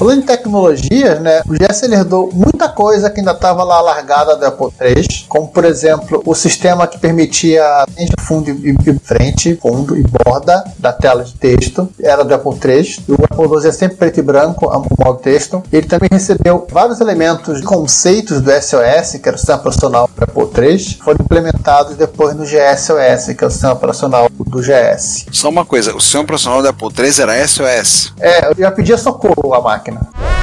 Falando em tecnologia, né, o GS herdou muita coisa que ainda estava lá largada do Apple III, como por exemplo o sistema que permitia de fundo e, e frente, fundo e borda da tela de texto, era do Apple III. O Apple II é sempre preto e branco, o modo texto. Ele também recebeu vários elementos, conceitos do SOS, que era o sistema operacional do Apple III, foram implementados depois no GSOS, que é o sistema operacional do GS. Só uma coisa, o sistema operacional do Apple III era SOS? É, eu já pedia socorro à máquina máquina.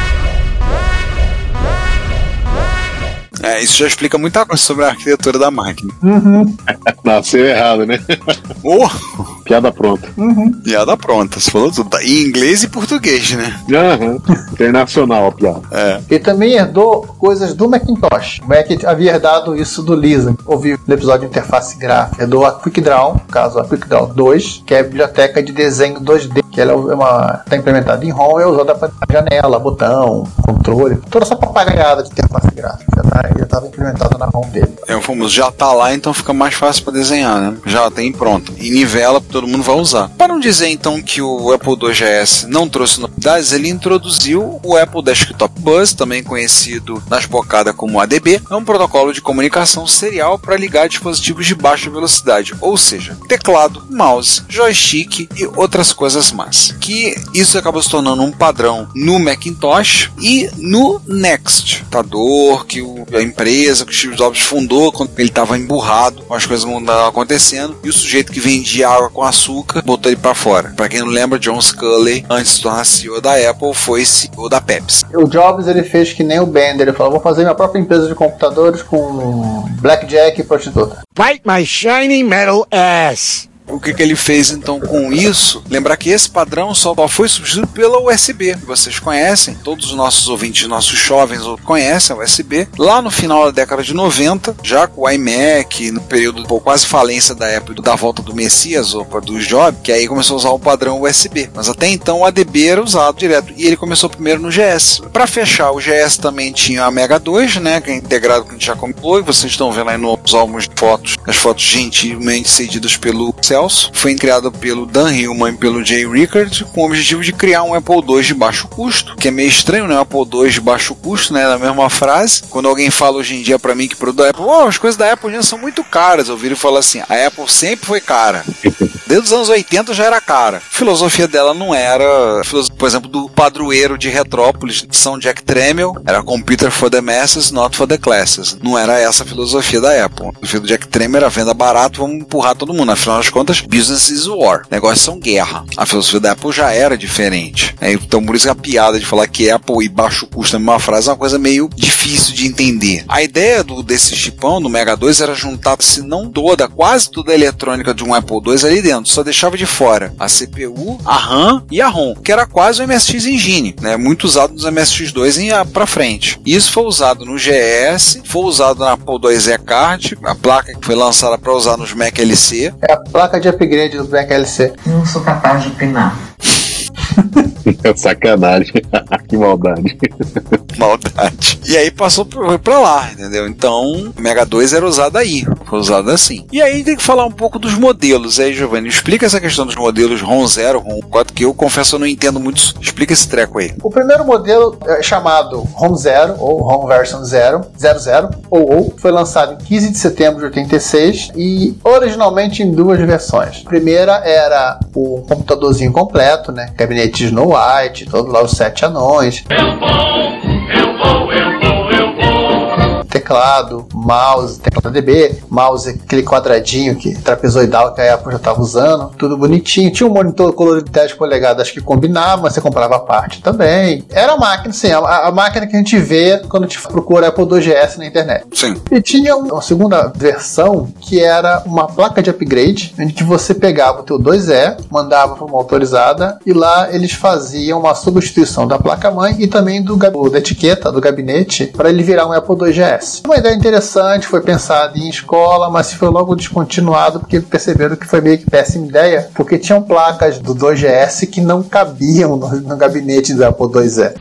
É, isso já explica muita coisa sobre a arquitetura da máquina. Uhum. Nasceu errado, né? Oh. Piada pronta. Uhum. Piada pronta, você falou tudo. Em inglês e português, né? Uhum. Internacional a piada. É. E também herdou coisas do Macintosh. O Mac havia herdado isso do Lisa. Ouvi no episódio de interface gráfica. Herdou a QuickDraw, no caso a QuickDraw 2, que é a biblioteca de desenho 2D, que ela é uma está implementada em ROM e é usada para janela, botão, controle, toda essa papagaiada de interface gráfica. Tá já estava implementada na ROM dele. É o famoso, já tá lá, então fica mais fácil para desenhar, né? Já tem pronto. E nivela, todo mundo vai usar. Para não dizer então que o Apple IIgs não trouxe novidades, ele introduziu o Apple Desktop Bus, também conhecido nas bocadas como ADB, é um protocolo de comunicação serial para ligar dispositivos de baixa velocidade, ou seja, teclado, mouse, joystick e outras coisas mais. Que isso acabou se tornando um padrão no Macintosh e no Next, computador que o a empresa que o Steve Jobs fundou quando ele estava emburrado com as coisas estavam acontecendo e o sujeito que vendia água com açúcar botou ele para fora. Para quem não lembra, John Sculley, antes de tornar CEO da Apple, foi CEO da Pepsi. O Jobs ele fez que nem o Bender, ele falou: vou fazer minha própria empresa de computadores com blackjack e prostituta. Bite my shiny metal ass. O que, que ele fez então com isso? Lembrar que esse padrão só foi substituído pela USB. Vocês conhecem, todos os nossos ouvintes, nossos jovens conhecem a USB. Lá no final da década de 90, já com o iMac, no período pô, quase falência da Apple, da volta do Messias, ou do Job, que aí começou a usar o padrão USB. Mas até então o ADB era usado direto. E ele começou primeiro no GS. Para fechar, o GS também tinha a Mega 2, né? Que é integrado que a gente já. E vocês estão vendo aí nos álbuns de fotos, as fotos gentilmente cedidas pelo Celso. Foi criado pelo Dan Hillman e pelo Jay Rickard com o objetivo de criar um Apple II de baixo custo, que é meio estranho, né? Um Apple II de baixo custo, né? Na mesma frase. Quando alguém fala hoje em dia para mim que produz Apple, oh, as coisas da Apple já são muito caras. Eu viro e falo assim: a Apple sempre foi cara. Desde os anos 80 já era cara. A filosofia dela não era, por exemplo, do padroeiro de Retrópolis, São Jack Tramiel, era computer for the masses, not for the classes. Não era essa a filosofia da Apple. A filosofia do Jack Tramiel era venda barato, vamos empurrar todo mundo. Afinal das contas, business is war. Negócios são guerra. A filosofia da Apple já era diferente. É, então, por isso que a piada de falar que Apple e baixo custo é uma frase é uma coisa meio difícil de entender. A ideia do, desse chipão, do Mega 2, era juntar, se não toda, quase toda a eletrônica de um Apple II ali dentro só deixava de fora a CPU, a RAM e a ROM, que era quase o MSX Engine, né? Muito usado nos MSX2 em para frente. Isso foi usado no GS, foi usado na Apple IIe Card, a placa que foi lançada para usar nos Mac LC. É a placa de upgrade do Mac LC. Não sou capaz de opinar. Sacanagem. que maldade. Maldade. E aí passou pra, pra lá, entendeu? Então, o Mega 2 era usado aí. Foi usado assim. E aí tem que falar um pouco dos modelos. Aí, Giovanni, explica essa questão dos modelos ROM 0, ROM 4, que eu confesso eu não entendo muito. Explica esse treco aí. O primeiro modelo é chamado ROM 0, ou ROM Version 0, 00, ou, ou, foi lançado em 15 de setembro de 86 e originalmente em duas versões. A primeira era o computadorzinho completo, né? Gabinete Snow White, todo lá os sete anões. Eu vou, eu vou, eu vou. Teclado, mouse, teclado DB, mouse aquele quadradinho que trapezoidal que a Apple já estava usando, tudo bonitinho. Tinha um monitor colorido de 10 polegadas que combinava, mas você comprava a parte também. Era a máquina, sim, a, a máquina que a gente vê quando a gente procura Apple 2GS na internet. Sim. E tinha uma segunda versão que era uma placa de upgrade, em que você pegava o teu 2E, mandava para uma autorizada e lá eles faziam uma substituição da placa-mãe e também do, da etiqueta do gabinete para ele virar um Apple 2GS. Uma ideia interessante, foi pensada em escola, mas foi logo descontinuado porque perceberam que foi meio que péssima ideia, porque tinham placas do 2GS que não cabiam no, no gabinete do Apple 2E.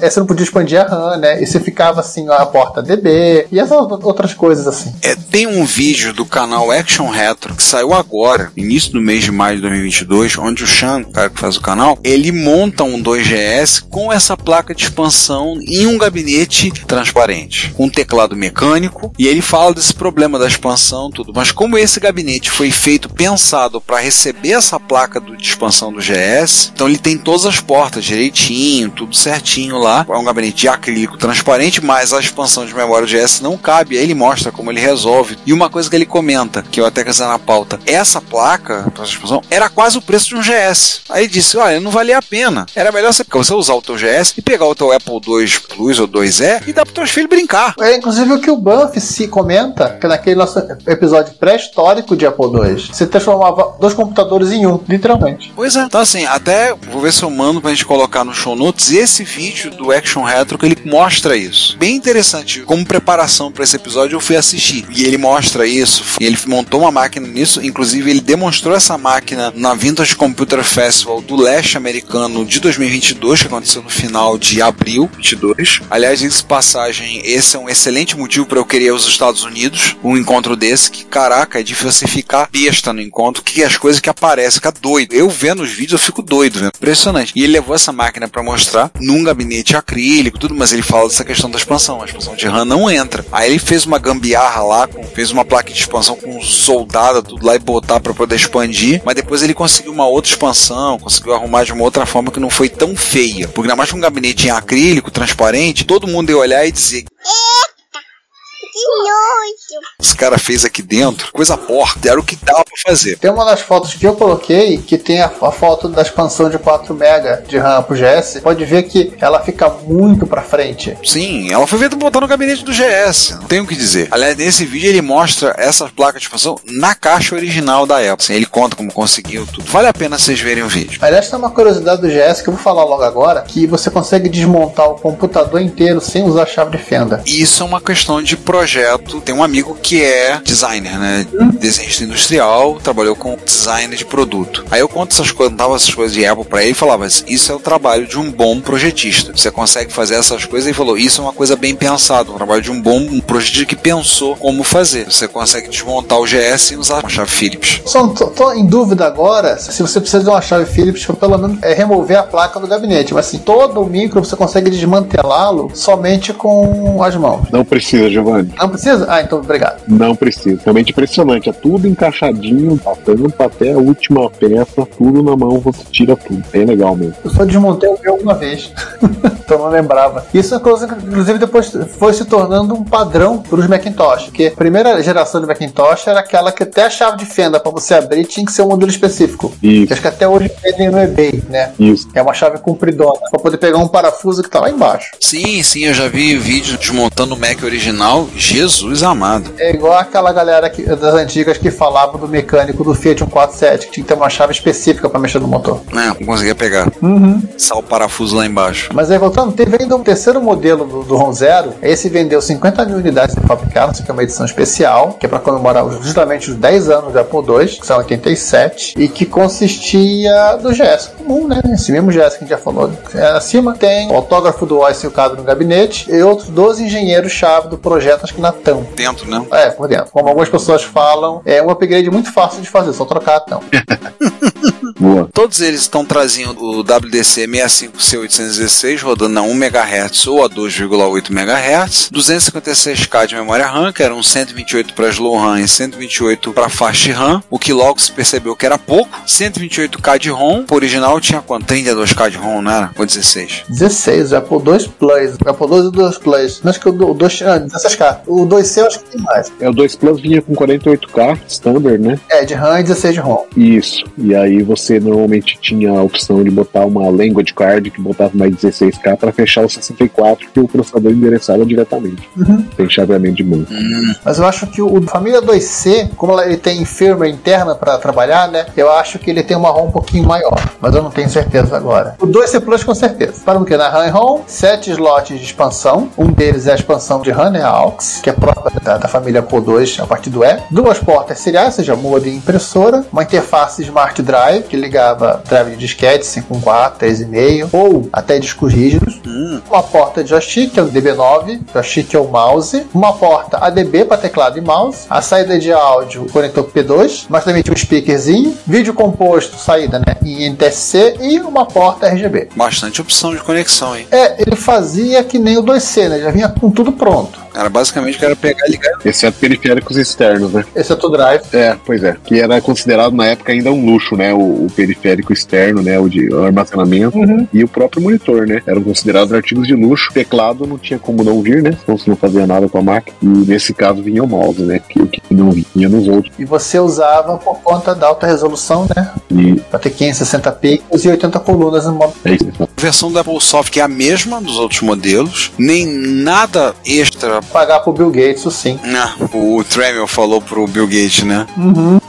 É, você não podia expandir a RAM, né? E você ficava assim, ó, a porta DB e essas outras coisas assim. É, tem um vídeo do canal Action Retro que saiu agora, início do mês de maio de 2022, onde o Chan, o cara que faz o canal, ele monta um 2GS com essa placa de expansão em um gabinete transparente, com um teclado mecânico, e ele fala desse problema da expansão tudo. Mas como esse gabinete foi feito pensado para receber essa placa do- de expansão do GS, então ele tem todas as portas direitinho, tudo certinho lá. É um gabinete de acrílico transparente, mas a expansão de memória do GS não cabe. Aí ele mostra como ele resolve. E uma coisa que ele comenta, que eu até quero na pauta, essa placa, essa expansão, era quase o preço de um GS. Aí ele disse, olha, não valia a pena. Era melhor você, você usar o teu GS e pegar o teu Apple II Plus ou 2E e dar para teus filhos brincar. É inclusive o que o Banff se comenta, que naquele nosso episódio pré-histórico de Apple II, você transformava dois computadores em um, literalmente. Pois é. Então, assim, até vou ver se eu mando pra gente colocar no show notes esse vídeo do Action Retro que ele mostra isso. Bem interessante. Como preparação para esse episódio, eu fui assistir. E ele mostra isso. Ele montou uma máquina nisso. Inclusive, ele demonstrou essa máquina na Vintage Computer Festival do leste americano de 2022, que aconteceu no final de abril 22. Aliás, de passagem, esse é um excelente motivo para eu querer ir aos Estados Unidos. Um encontro desse, que caraca, é difícil você ficar besta no encontro, que as coisas que aparecem, fica doido. Eu vendo os vídeos, eu fico doido, vendo. Impressionante. E ele levou essa máquina para mostrar num gabinete acrílico, tudo, mas ele fala dessa questão da expansão. A expansão de RAM não entra. Aí ele fez uma gambiarra lá, fez uma placa de expansão com soldada, tudo lá e botar para poder expandir. Mas depois ele conseguiu uma outra expansão, conseguiu arrumar de uma outra forma que não foi tão feia. Porque ainda mais um gabinete em acrílico, transparente, todo mundo ia olhar e dizer: esse cara fez aqui dentro, coisa porca, era o que dava pra fazer. Tem uma das fotos que eu coloquei que tem a, a foto da expansão de 4 MB de RAM pro GS. Pode ver que ela fica muito pra frente. Sim, ela foi feita botar no gabinete do GS. Não tem o que dizer. Aliás, nesse vídeo ele mostra essas placas de expansão na caixa original da Apple. Assim, ele conta como conseguiu tudo. Vale a pena vocês verem o vídeo. Aliás, tem uma curiosidade do GS que eu vou falar logo agora, que você consegue desmontar o computador inteiro sem usar chave de fenda. Isso é uma questão de projeto. Tem um amigo que é designer, né? Desenhista industrial, trabalhou com design de produto. Aí eu conto essas coisas, contava essas coisas de Apple pra ele e falava: Isso é o trabalho de um bom projetista. Você consegue fazer essas coisas e falou: Isso é uma coisa bem pensada, um trabalho de um bom um projetista que pensou como fazer. Você consegue desmontar o GS e usar uma chave Phillips. Só tô, tô em dúvida agora se você precisa de uma chave Phillips para pelo menos é, remover a placa do gabinete. Mas assim, todo o micro você consegue desmantelá-lo somente com as mãos. Não precisa, Giovanni. Não precisa? Ah, então obrigado. Não precisa. Realmente impressionante. É tudo encaixadinho, da tampa até a última peça, tudo na mão, você tira tudo. Bem legal mesmo. Eu só desmontei o meu uma vez. então não lembrava. Isso, inclusive, depois foi se tornando um padrão para os Macintosh. Porque a primeira geração de Macintosh era aquela que até a chave de fenda para você abrir tinha que ser um modelo específico. Isso. Que acho que até hoje vendem no eBay, né? Isso. É uma chave compridona. Para poder pegar um parafuso que tá lá embaixo. Sim, sim, eu já vi vídeo desmontando o Mac original. Jesus amado. É igual aquela galera que, das antigas que falava do mecânico do Fiat 147, que tinha que ter uma chave específica para mexer no motor. É, não conseguia pegar. Uhum. Só o parafuso lá embaixo. Mas aí voltando, teve ainda um terceiro modelo do, do ROM Zero. Esse vendeu 50 mil unidades de fabricaram, isso aqui é uma edição especial, que é para comemorar justamente os 10 anos do Apple II, que são 87, e que consistia do GS comum, né? Esse mesmo GS que a gente já falou. É, acima tem o autógrafo do OS silcado no gabinete e outros 12 engenheiros-chave do projeto, acho que na TAM. Dentro, né? É, por dentro. Como algumas pessoas falam, é um upgrade muito fácil de fazer, só trocar a tampa. Boa. Todos eles estão trazendo o WDC 65C816 rodando a 1 MHz ou a 2,8 MHz, 256K de memória RAM, que eram 128 para slow RAM e 128 para fast RAM, o que logo se percebeu que era pouco, 128K de ROM, o original tinha quanto? 32K de ROM, não era? Ou 16? 16, o Apple II Plus. O Apple II e o 2 Plus. Não acho que o 2 tinha 16K. O 2C eu acho que tem mais. É, o 2 Plus vinha com 48K, standard, né? É, de RAM e 16 de ROM. Isso. E aí você normalmente tinha a opção de botar uma language card que botava mais 16K para fechar o 64 que o processador endereçava diretamente. Uhum. Tem chaveamento de mão. Mas eu acho que o família 2C, como ele tem firmware interna para trabalhar, né? Eu acho que ele tem uma ROM um pouquinho maior. Mas eu não tenho certeza agora. O 2C Plus com certeza. Para o que? Na RAM e ROM, 7 slots de expansão. Um deles é a expansão de RAM, né? A AUX, que é própria da, da família Core 2 a partir do E. Duas portas seriais, ou seja, modo e impressora. Uma interface Smart Drive, que ligava drive de disquete 5.4, 3.5 ou até discos rígidos. Uma porta de joystick, que é o DB9, joystick é o mouse. Uma porta ADB para teclado e mouse. A saída de áudio, conector P2, mas também tinha um speakerzinho. Vídeo composto, saída né, em NTSC e uma porta RGB. Bastante opção de conexão, hein? É, ele fazia que nem o 2C, né? Já vinha com tudo pronto. Era basicamente que era pegar e ligar. Exceto periféricos externos, né? Esse é o drive. É, pois é. Que era considerado na época ainda um luxo, né? O, o periférico externo, né? O de armazenamento e o próprio monitor, né? Eram considerados artigos de luxo. Teclado não tinha como não vir, né? Senão você não fazia nada com a máquina. E nesse caso vinha o mouse, né? Que, que não vinha nos outros. E você usava por conta da alta resolução, né? E Pra ter 560 pixels e 80 colunas no modo. é isso. A versão da Apple Soft é a mesma dos outros modelos, nem nada extra. Pagar pro Bill Gates, sim. Ah, o Tremel falou pro Bill Gates, né?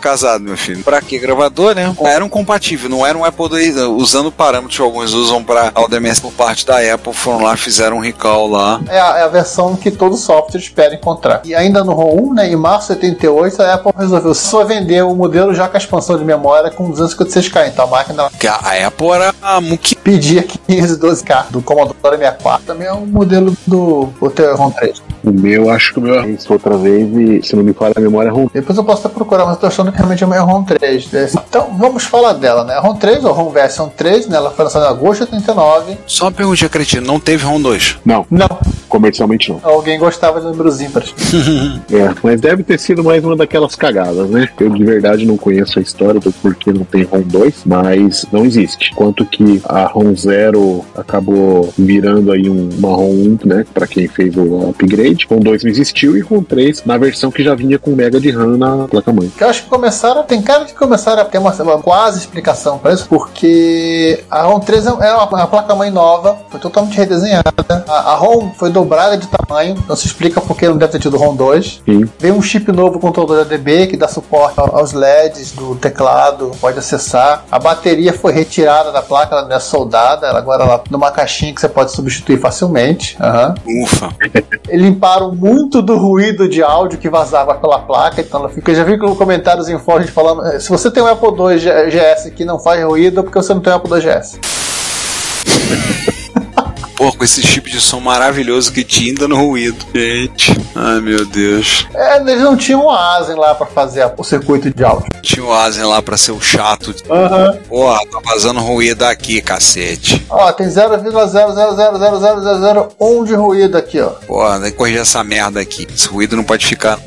Casado, meu filho. Pra que gravador, né? Era um compatível, não era um Apple II, usando parâmetros que alguns usam pra AUDMS por parte da Apple, foram lá, fizeram um recall lá. É a, é a versão que todo software espera encontrar. E ainda no ROM 1, né, em março de 88, a Apple resolveu só vender o modelo já com a expansão de memória com 256K. Então a máquina Que a a Apple era a muque. pedia 512K do Commodore 64. Também é um modelo do o ROM 3. O meu, acho que o meu é isso outra vez e, se não me falha a memória, é ROM. Depois eu posso até procurar, mas eu tô achando que realmente é a ROM 3. Então vamos falar dela, né? A ROM 3, ou ROM Version 3, né? Ela foi lançada em agosto de 89. Só uma perguntinha, cretina, não teve ROM 2. Não, Não, comercialmente não. alguém gostava de números ímpares. É, mas deve ter sido mais uma daquelas cagadas, né? Eu de verdade não conheço a história do porquê não tem ROM 2, mas não existe. Quanto que a ROM 0 acabou virando aí um, uma ROM 1, né? Pra quem fez o upgrade. ROM 2 não existiu e ROM 3 na versão que já vinha com mega de RAM na placa-mãe. Eu acho que começaram, tem cara de que começaram a ter uma, uma quase explicação para isso, porque a ROM 3 é uma, uma placa-mãe nova, foi totalmente redesenhada. A, a ROM foi dobrada de tamanho, não se explica porque não deve ter tido ROM 2. Sim. Veio um chip novo com controlador ADB que dá suporte ao- aos LEDs do teclado, pode acessar. A bateria foi retirada da placa, ela não é soldada, ela agora ela numa caixinha que você pode substituir facilmente. Aham. Ufa. Limparam muito do ruído de áudio que vazava pela placa, então ela fica. Eu já vi com comentários em fóruns falando: eh, se você tem um Apple II GS que não faz ruído, é porque você não tem um Apple II GS. Pô, com esse chip de som maravilhoso que tinha no ruído. Gente. Ai, meu Deus. É, eles não tinham um ASIN lá pra fazer o circuito de áudio. Tinha o Asen lá pra ser o chato. Aham. Porra, tá vazando ruído aqui, cacete. Ó, tem 0,0000001 de ruído aqui, ó. Porra, tem que corrigir essa merda aqui. Esse ruído não pode ficar.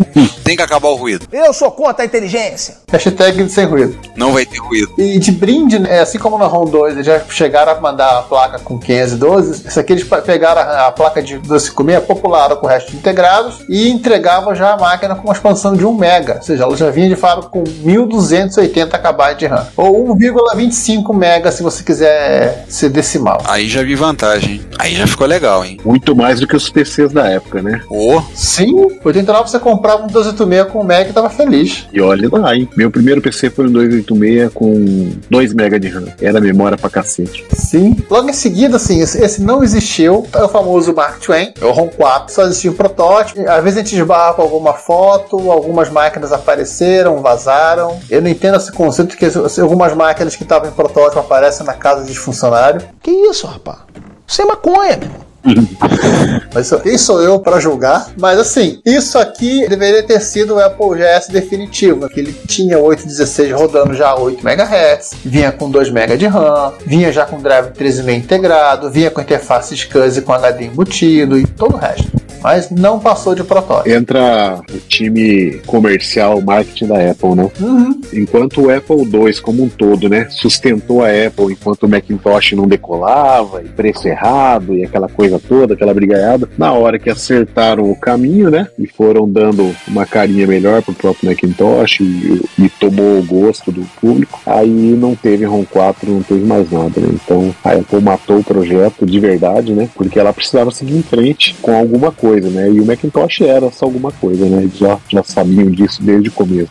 tem que acabar o ruído. Eu sou contra a inteligência. Hashtag sem ruído. Não vai ter ruído. E de brinde, né, assim como na ROM 2, eles já chegaram a mandar a placa com 512, isso aqui eles pa- pegaram a, a placa de 256, popularam com o resto de integrados e entregavam já a máquina com uma expansão de 1 mega, ou seja, ela já vinha de fábrica com 1280 KB de RAM, ou 1,25 mega se você quiser ser decimal. Aí já vi vantagem. Aí já ficou legal, hein? Muito mais do que os PCs da época, né? Ô, Sim, 89 você comprava um 286 com 1 mega e tava feliz. E olha lá, hein? Meu primeiro PC foi um 286 com 2 MB de RAM. Era memória pra cacete. Sim. Logo em seguida, assim, esse, esse não existiu. É o famoso Mark Twain, é o ROM 4. Só existia um protótipo. Às vezes a gente esbarra com alguma foto, algumas máquinas apareceram, vazaram. Eu não entendo esse conceito que algumas máquinas que estavam em protótipo aparecem na casa de funcionário. Que isso, rapaz? É maconha, meu irmão. Mas quem sou eu para julgar? Mas assim, isso aqui deveria ter sido o Apple GS definitivo, que ele tinha 816 rodando já 8 MHz, vinha com 2 MB de RAM, vinha já com drive 13,5 integrado, vinha com interface SCSI com HD embutido e todo o resto. Mas não passou de protótipo. Entra o time comercial, marketing da Apple, né? Uhum. Enquanto o Apple II como um todo, né, sustentou a Apple enquanto o Macintosh não decolava, e preço errado e aquela coisa toda, aquela brigaiada, na hora que acertaram o caminho, né, e foram dando uma carinha melhor pro próprio Macintosh e, e tomou o gosto do público, aí não teve ROM 4, não teve mais nada, né? Então a Apple matou o projeto de verdade, né, porque ela precisava seguir em frente com alguma coisa, né, e o Macintosh era só alguma coisa, né, eles já, já sabiam disso desde o começo.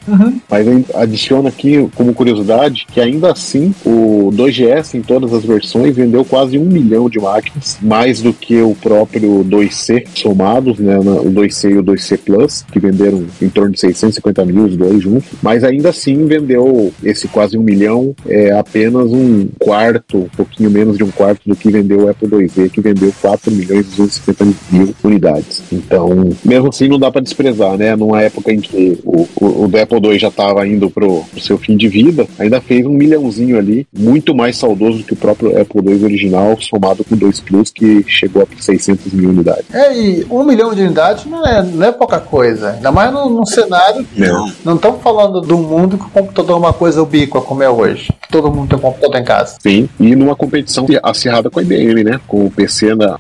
Mas aí adiciona aqui como curiosidade que ainda assim o 2GS em todas as versões vendeu quase um milhão de máquinas, mais do que o próprio 2C somados, né, o 2C e o 2C Plus, que venderam em torno de 650 mil os dois juntos, mas ainda assim vendeu esse quase um milhão, é apenas um quarto, um pouquinho menos de um quarto do que vendeu o Apple IIe, que vendeu 4 milhões e 250 mil unidades. Então, mesmo assim, não dá para desprezar, né? Numa época em que o, o, o Apple II já estava indo pro, pro seu fim de vida, ainda fez um milhãozinho ali, muito mais saudoso do que o próprio Apple II original, somado com o 2 Plus, que chegou a 600 mil unidades. É, e um milhão de unidades não é, não é pouca coisa. Ainda mais num, num cenário. Não. Não estamos falando de um mundo que o computador é uma coisa ubíqua como é hoje. Que todo mundo tem um computador em casa. Sim, e numa competição acirrada com a IBM, né? Com o PC na-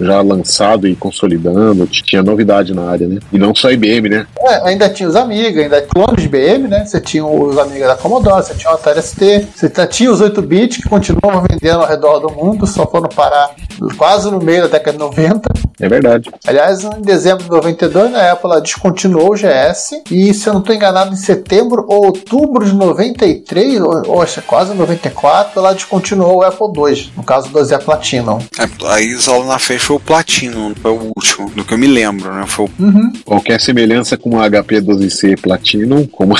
já lançado e consolidando, tinha novidade na área, né? E não só a IBM, né? É, ainda tinha os Amiga, ainda clones de IBM, né? Você tinha os Amiga da Commodore, você tinha o Atari ST, você tinha os 8-bits que continuavam vendendo ao redor do mundo, só foram parar quase no meio da década de 90. É verdade. Aliás, em dezembro de 92, a Apple ela descontinuou o GS e, se eu não estou enganado, em setembro ou outubro de 93, ou, ou acho que quase 94, ela descontinuou o Apple II, no caso do 2E Platinum. É, aí só na fez foi o Platinum, foi o último, do que eu me lembro, né? Foi o Qualquer semelhança com o HP 12C Platinum, como.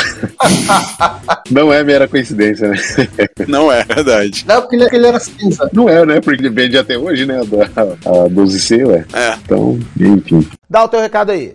não é mera coincidência, né? Não é verdade. Não, porque ele, ele era cinza. Não é, né? Porque ele vende até hoje, né? A 12C, ué. É. Então, enfim. Dá o teu recado aí.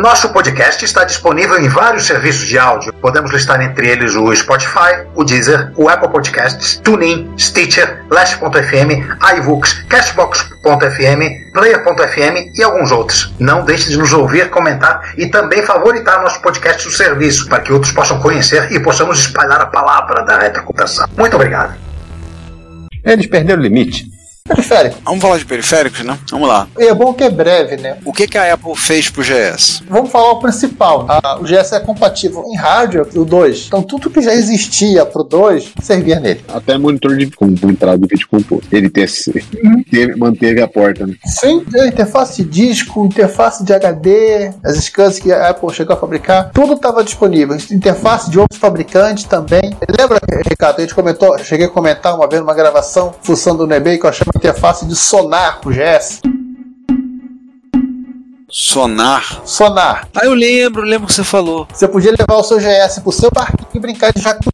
Nosso podcast está disponível em vários serviços de áudio. Podemos listar entre eles o Spotify, o Deezer, o Apple Podcasts, TuneIn, Stitcher, Last.fm, iVoox, Cashbox.fm, Player.fm e alguns outros. Não deixe de nos ouvir, comentar e também favoritar nosso podcast no serviço para que outros possam conhecer e possamos espalhar a palavra da retrocomputação. Muito obrigado. Eles perderam o limite. Periférico. Vamos falar de periféricos, né? Vamos lá. E é bom que é breve, né? O que, que a Apple fez pro GS? Vamos falar o principal. Ah, o GS é compatível em hardware do 2. Então tudo que já existia pro 2 servia nele. Até monitor de com com entrada de vídeo composto. Ele. Teve- manteve a porta, né? Sim, a interface de disco, interface de HD, as scans que a Apple chegou a fabricar, tudo estava disponível. Interface de outros fabricantes também. Lembra, Ricardo, a gente comentou, cheguei a comentar uma vez numa gravação, fuçando no eBay, que eu de interface de sonar pro GS. Sonar. Sonar. Ah, eu lembro, lembro que você falou. Você podia levar o seu GS pro seu parquinho e brincar de jacu.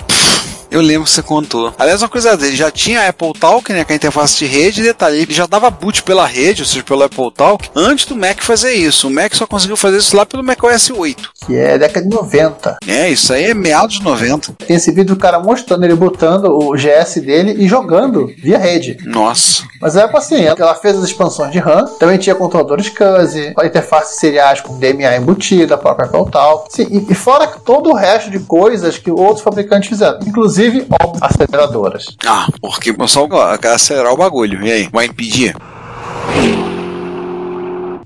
Eu lembro que você contou. Aliás, uma coisa dele, já tinha a Apple Talk, né, com a interface de rede, detalhe, ele já dava boot pela rede, ou seja, pelo Apple Talk, antes do Mac fazer isso. O Mac só conseguiu fazer isso lá pelo macOS 8. Que é década de 90. É, isso aí é meados de 90. Tem esse vídeo do cara mostrando ele botando o GS dele e jogando via rede. Nossa. Mas é assim, ela fez as expansões de RAM, também tinha controladores SCSI, a interface seriais com DMA embutida, própria Apple Talk. Sim, e, e fora todo o resto de coisas que outros fabricantes fizeram, inclusive, óbvio, aceleradoras. Ah, porque quer acelerar o bagulho. E aí, vai impedir?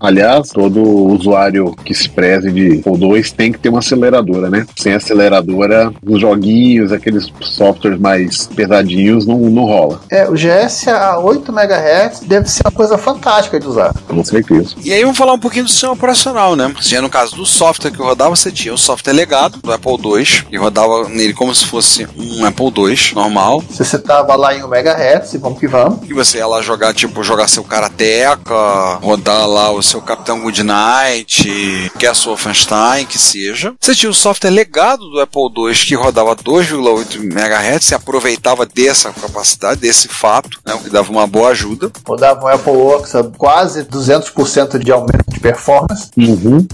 Aliás, todo usuário que se preze de Apple 2 tem que ter uma aceleradora, né? Sem aceleradora, os joguinhos, aqueles softwares mais pesadinhos, não, não rola. É, o GS a 8 MHz deve ser uma coisa fantástica de usar. Com certeza. E aí vamos falar um pouquinho do sistema operacional, né? Já no caso do software que rodava, você tinha o software legado do Apple II, que rodava nele como se fosse um Apple II normal. Você tava lá em 1 MHz, e vamos que vamos. E você ia lá jogar, tipo, jogar seu Karateka, rodar lá o seu Capitão Goodnight, Castle Wolfenstein, que seja. Você tinha o software legado do Apple II que rodava 2,8 MHz e aproveitava dessa capacidade, desse fato, né, o que dava uma boa ajuda. Rodava um Apple Works a quase 200% de aumento de performance. Uhum.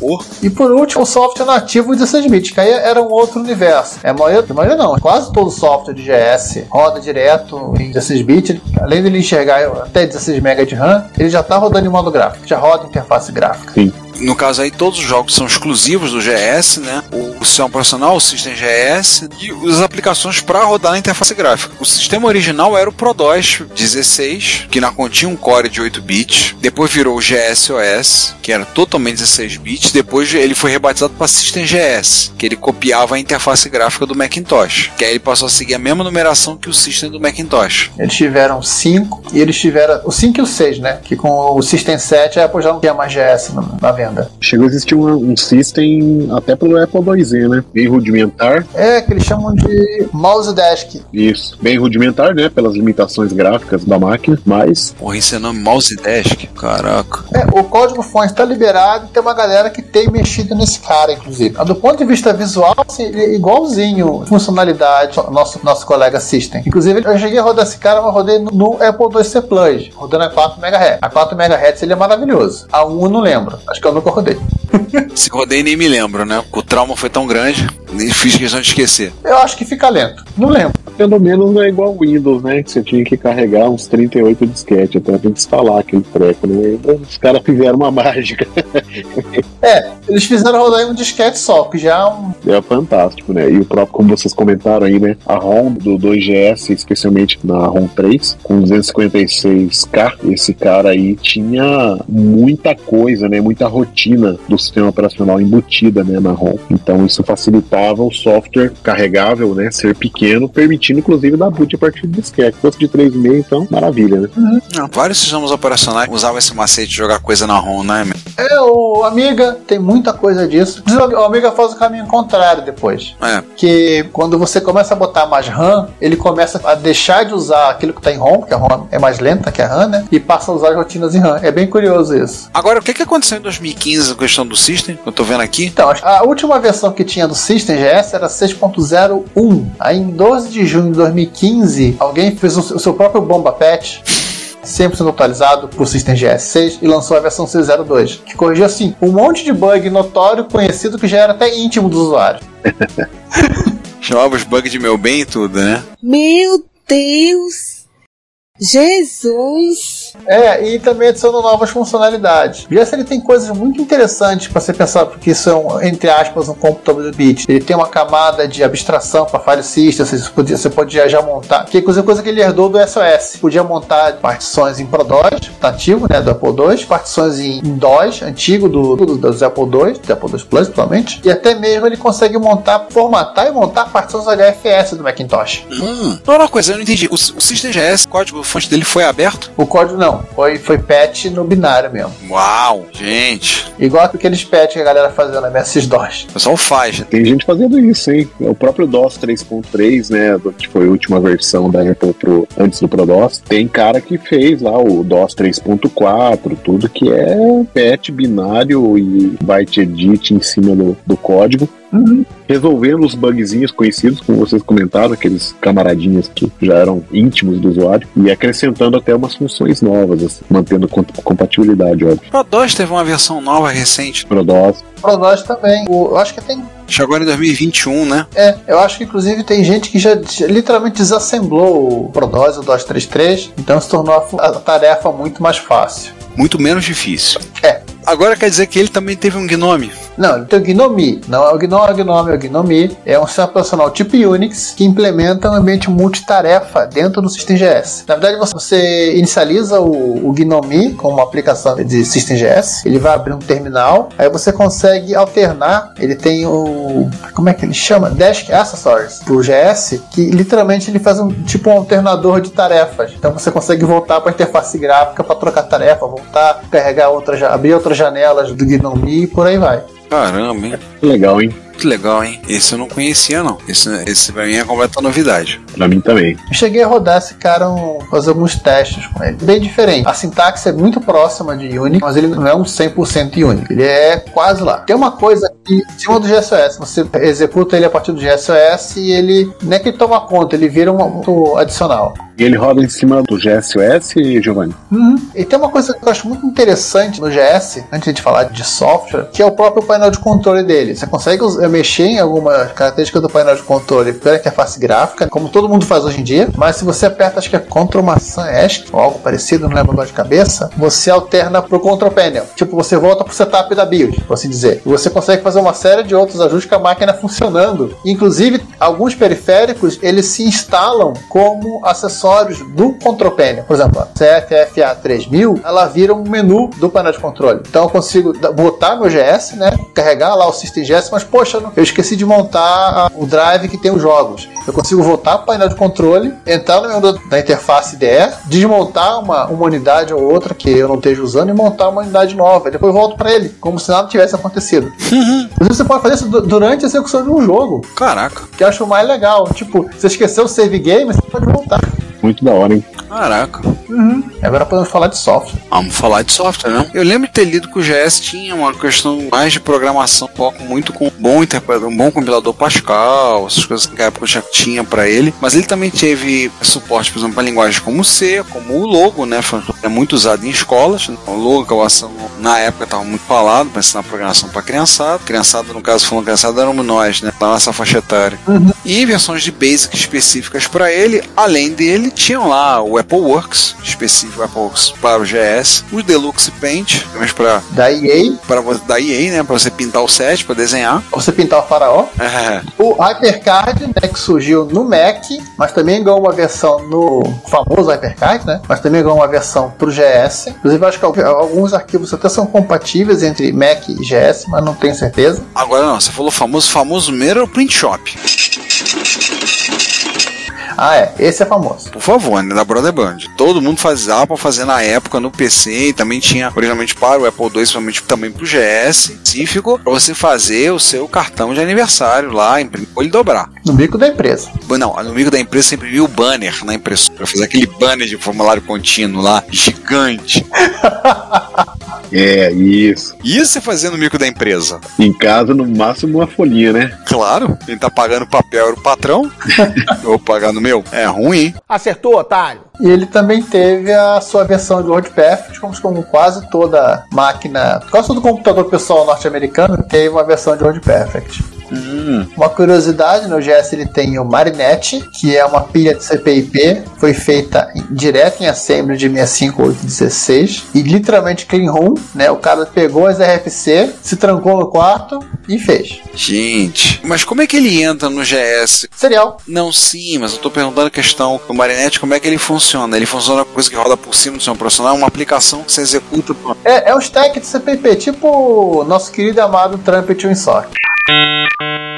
E por último, o software nativo de 16 bits, que aí era um outro universo. É, a maioria, a maioria não, quase todo software de GS roda direto em 16 bits. Além dele enxergar até 16 MB de RAM, ele já está rodando em modo gráfico, já roda interface gráfica. Sim. No caso aí, todos os jogos são exclusivos do GS, né? O sistema operacional, o System GS e as aplicações para rodar na interface gráfica. O sistema original era o ProDOS 16, que na continha um core de 8 bits. Depois virou o GSOS, que era totalmente 16 bits. Depois ele foi rebatizado para System GS, que ele copiava a interface gráfica do Macintosh. Que aí ele passou a seguir a mesma numeração que o System do Macintosh. Eles tiveram 5 e eles tiveram o 5 e o 6, né? Que com o System 7 a Apple já não tinha mais GS na, na venda. Chegou a existir um, um system até pelo Apple IIe, né? Bem rudimentar. É, que eles chamam de mouse desk. Isso, bem rudimentar, né? Pelas limitações gráficas da máquina, mas. Porra, esse é nome mouse desk? Caraca. É, o código fonte está liberado e tem uma galera que tem mexido nesse cara, inclusive. Do ponto de vista visual, assim, ele é igualzinho funcionalidade ao nosso, nosso colega System. Inclusive, eu cheguei a rodar esse cara, mas rodei no, no Apple IIc Plus, rodando a 4 MHz. A 4 MHz ele é maravilhoso. A 1 eu não lembro. Acho que eu nunca rodei. Se rodei nem me lembro, né? O trauma foi tão grande, nem fiz questão de esquecer. Eu acho que fica lento. Não lembro. Pelo menos não é igual o Windows, né? Que você tinha que carregar uns 38 disquete até pra instalar aquele treco, né? Os caras fizeram uma mágica. é, eles fizeram rodar em um disquete só, que já é um. É fantástico, né? E o próprio, como vocês comentaram aí, né? A ROM do 2GS, especialmente na ROM 3, com 256K, esse cara aí tinha muita coisa, né? Muita rotina do sistema operacional embutida, né? Na ROM. Então isso facilitava o software carregável, né? Ser pequeno, permitindo inclusive dar boot a partir de disquete. Se fosse de 3,5, então, maravilha, né? Uhum. Não, vários sistemas operacionais usavam esse macete de jogar coisa na ROM, né? É, o Amiga tem muita coisa disso. O Amiga faz o caminho contrário depois. É. Que quando você começa a botar mais RAM, ele começa a deixar de usar aquilo que tá em ROM, que a ROM é mais lenta que a RAM, né? E passa a usar as rotinas em RAM. É bem curioso isso. Agora, o que, que aconteceu em 2015 com a questão do System? Eu tô vendo aqui. Então, a última versão que tinha do System GS era 6.01. Aí em 12 de junho de 2015, alguém fez o seu próprio bomba patch 100% atualizado para o System GS6 e lançou a versão 602, que corrigiu assim um monte de bug notório conhecido que já era até íntimo do usuário. Chamava os bugs de meu bem e tudo, né? Meu Deus! Jesus! É, e também adicionou novas funcionalidades. O GS ele tem coisas muito interessantes para você pensar, porque isso é, entre aspas, um computador de bit. Ele tem uma camada de abstração para file system, você podia, você podia já montar, que é coisa, coisa que ele herdou do SOS. Podia montar partições em ProDOS, nativo, né, do Apple II, partições em DOS, antigo do, do, dos Apple II, do Apple II Plus, provavelmente, e até mesmo ele consegue montar, formatar e montar partições HFS do Macintosh. Hum. Uma coisa, eu não entendi. O, o System GS, o código fonte dele foi aberto? O código não, foi, foi patch no binário mesmo. Uau, gente. Igual aqueles patch que a galera fazia na MS-DOS. O pessoal faz. né? Tem gente fazendo isso, hein? O próprio DOS 3.3, né? do- Que foi a última versão da Apple pro, antes do ProDOS. Tem cara que fez lá o DOS 3.4, tudo que é patch binário e byte edit em cima do, do código. Resolvendo os bugzinhos conhecidos, como vocês comentaram, aqueles camaradinhas que já eram íntimos do usuário, e acrescentando até umas funções novas, assim, mantendo com- compatibilidade, óbvio. O ProDOS teve uma versão nova recente. ProDOS. ProDOS também. O- eu acho que tem Chegou agora em 2021, né? É, eu acho que inclusive tem gente que já, já literalmente desassemblou o ProDOS, o DOS 3.3, então se tornou a, a tarefa muito mais fácil. Muito menos difícil. É. Agora quer dizer que ele também teve um Gnome. Não, ele tem o Gnome, não é o Gnome, é o Gnome, é o Gnome. É um sistema operacional tipo Unix que implementa um ambiente multitarefa dentro do System GS. Na verdade, você, inicializa o, o Gnome com uma aplicação de System GS, ele vai abrir um terminal, aí você consegue alternar. Ele tem o. Como é que ele chama? Desk Accessories pro GS, que literalmente ele faz um tipo um alternador de tarefas. Então você consegue voltar para a interface gráfica para trocar tarefa, voltar, carregar outras, abrir outras janelas do Gnome e por aí vai. Caramba, hein? Legal, hein? Que legal, hein? Esse eu não conhecia, não. Esse, esse pra mim é completa novidade. Pra mim também. Eu cheguei a rodar esse cara, um, fazer alguns testes com ele. Bem diferente. A sintaxe é muito próxima de Unity, mas ele não é um 100% Unity. Ele é quase lá. Tem uma coisa que, em cima do GSOS, você executa ele a partir do GSOS e ele, não é que ele toma conta, ele vira um adicional. E ele roda em cima do GSOS, Giovanni? Uhum. E tem uma coisa que eu acho muito interessante no GS, antes de falar de software, que é o próprio painel de controle dele. Você consegue mexer em alguma característica do painel de controle pela interface gráfica, como todo mundo faz hoje em dia, mas se você aperta, acho que é Ctrl maçã ESC, ou algo parecido, não lembro agora de cabeça, você alterna pro Control Panel. Tipo, você volta pro setup da build, por assim dizer. E você consegue fazer uma série de outros ajustes com a máquina funcionando. Inclusive, alguns periféricos, eles se instalam como acessórios do Control. Por exemplo, a CFFA 3000, ela vira um menu do painel de controle. Então eu consigo botar meu GS, né? Carregar lá o System GS, mas poxa, eu esqueci de montar o drive que tem os jogos. Eu consigo voltar para o painel de controle, entrar no da- interface IDE, desmontar uma, uma unidade ou outra que eu não esteja usando e montar uma unidade nova. Depois volto para ele, como se nada tivesse acontecido. Inclusive, você pode fazer isso du- durante a execução de um jogo, Caraca, que eu acho mais legal. Tipo, você esqueceu o save game, você pode voltar. Muito da hora, hein? Caraca. Agora podemos falar de software. Vamos falar de software, não? Eu lembro de ter lido que o GS tinha uma questão mais de programação, foco muito com um bom um bom compilador Pascal, essas coisas que na época já tinha pra ele. Mas ele também teve suporte, por exemplo, para linguagens como C, como o Logo, né? Foi é muito usado em escolas. né? O Logo, que eu na época estava muito falado para ensinar programação para criançada. Criançada, no caso, falando criançada, éramos nós, né? Da nossa faixa etária. E versões de Basic específicas para ele. Além dele, tinham lá o Apple Works, específico Apple Works para o GS, o Deluxe Paint, mas para Da EA, para da EA, né, para você pintar o set, para desenhar. você pintar o faraó. É, O HyperCard, né, que surgiu no Mac, mas também ganhou uma versão no famoso HyperCard, né? Mas também ganhou uma versão pro GS. Inclusive, acho que al- alguns arquivos até são compatíveis entre Mac e GS, mas não tenho certeza. agora não, você falou famoso, famoso mesmo é o Print Shop. Ah, é. Esse é famoso. Por favor, né, da Brother Band. Todo mundo fazia para fazer na época no PC e também tinha originalmente para o Apple II, principalmente também para o GS específico, para você fazer o seu cartão de aniversário lá, imprimir ou ele dobrar. No bico da empresa. Não, no amigo da empresa você imprimia o banner na impressora, fazer aquele banner de formulário contínuo lá, gigante. É, isso. Isso você fazia no mico da empresa. Em casa, no máximo, uma folhinha, né? Claro, quem tá pagando papel era o patrão. Eu vou pagar no meu. É ruim. Acertou, otário. E ele também teve a sua versão de WordPerfect, como quase toda máquina, quase todo computador pessoal norte-americano teve uma versão de WordPerfect. Uma curiosidade, no GS ele tem o Marinette, que é uma pilha de CPIP, foi feita em- direto em assembly de 65816 e literalmente clean room, né? O cara pegou as RFC, se trancou no quarto e fez. Gente, mas como é que ele entra no GS? Serial. Não, sim, mas eu tô perguntando a questão do Marinette, como é que ele funciona? Ele funciona com coisa que roda por cima do seu profissional, uma aplicação que você executa. É, é um stack de CPIP, tipo o nosso querido e amado Trumpet WinSock. Thank you.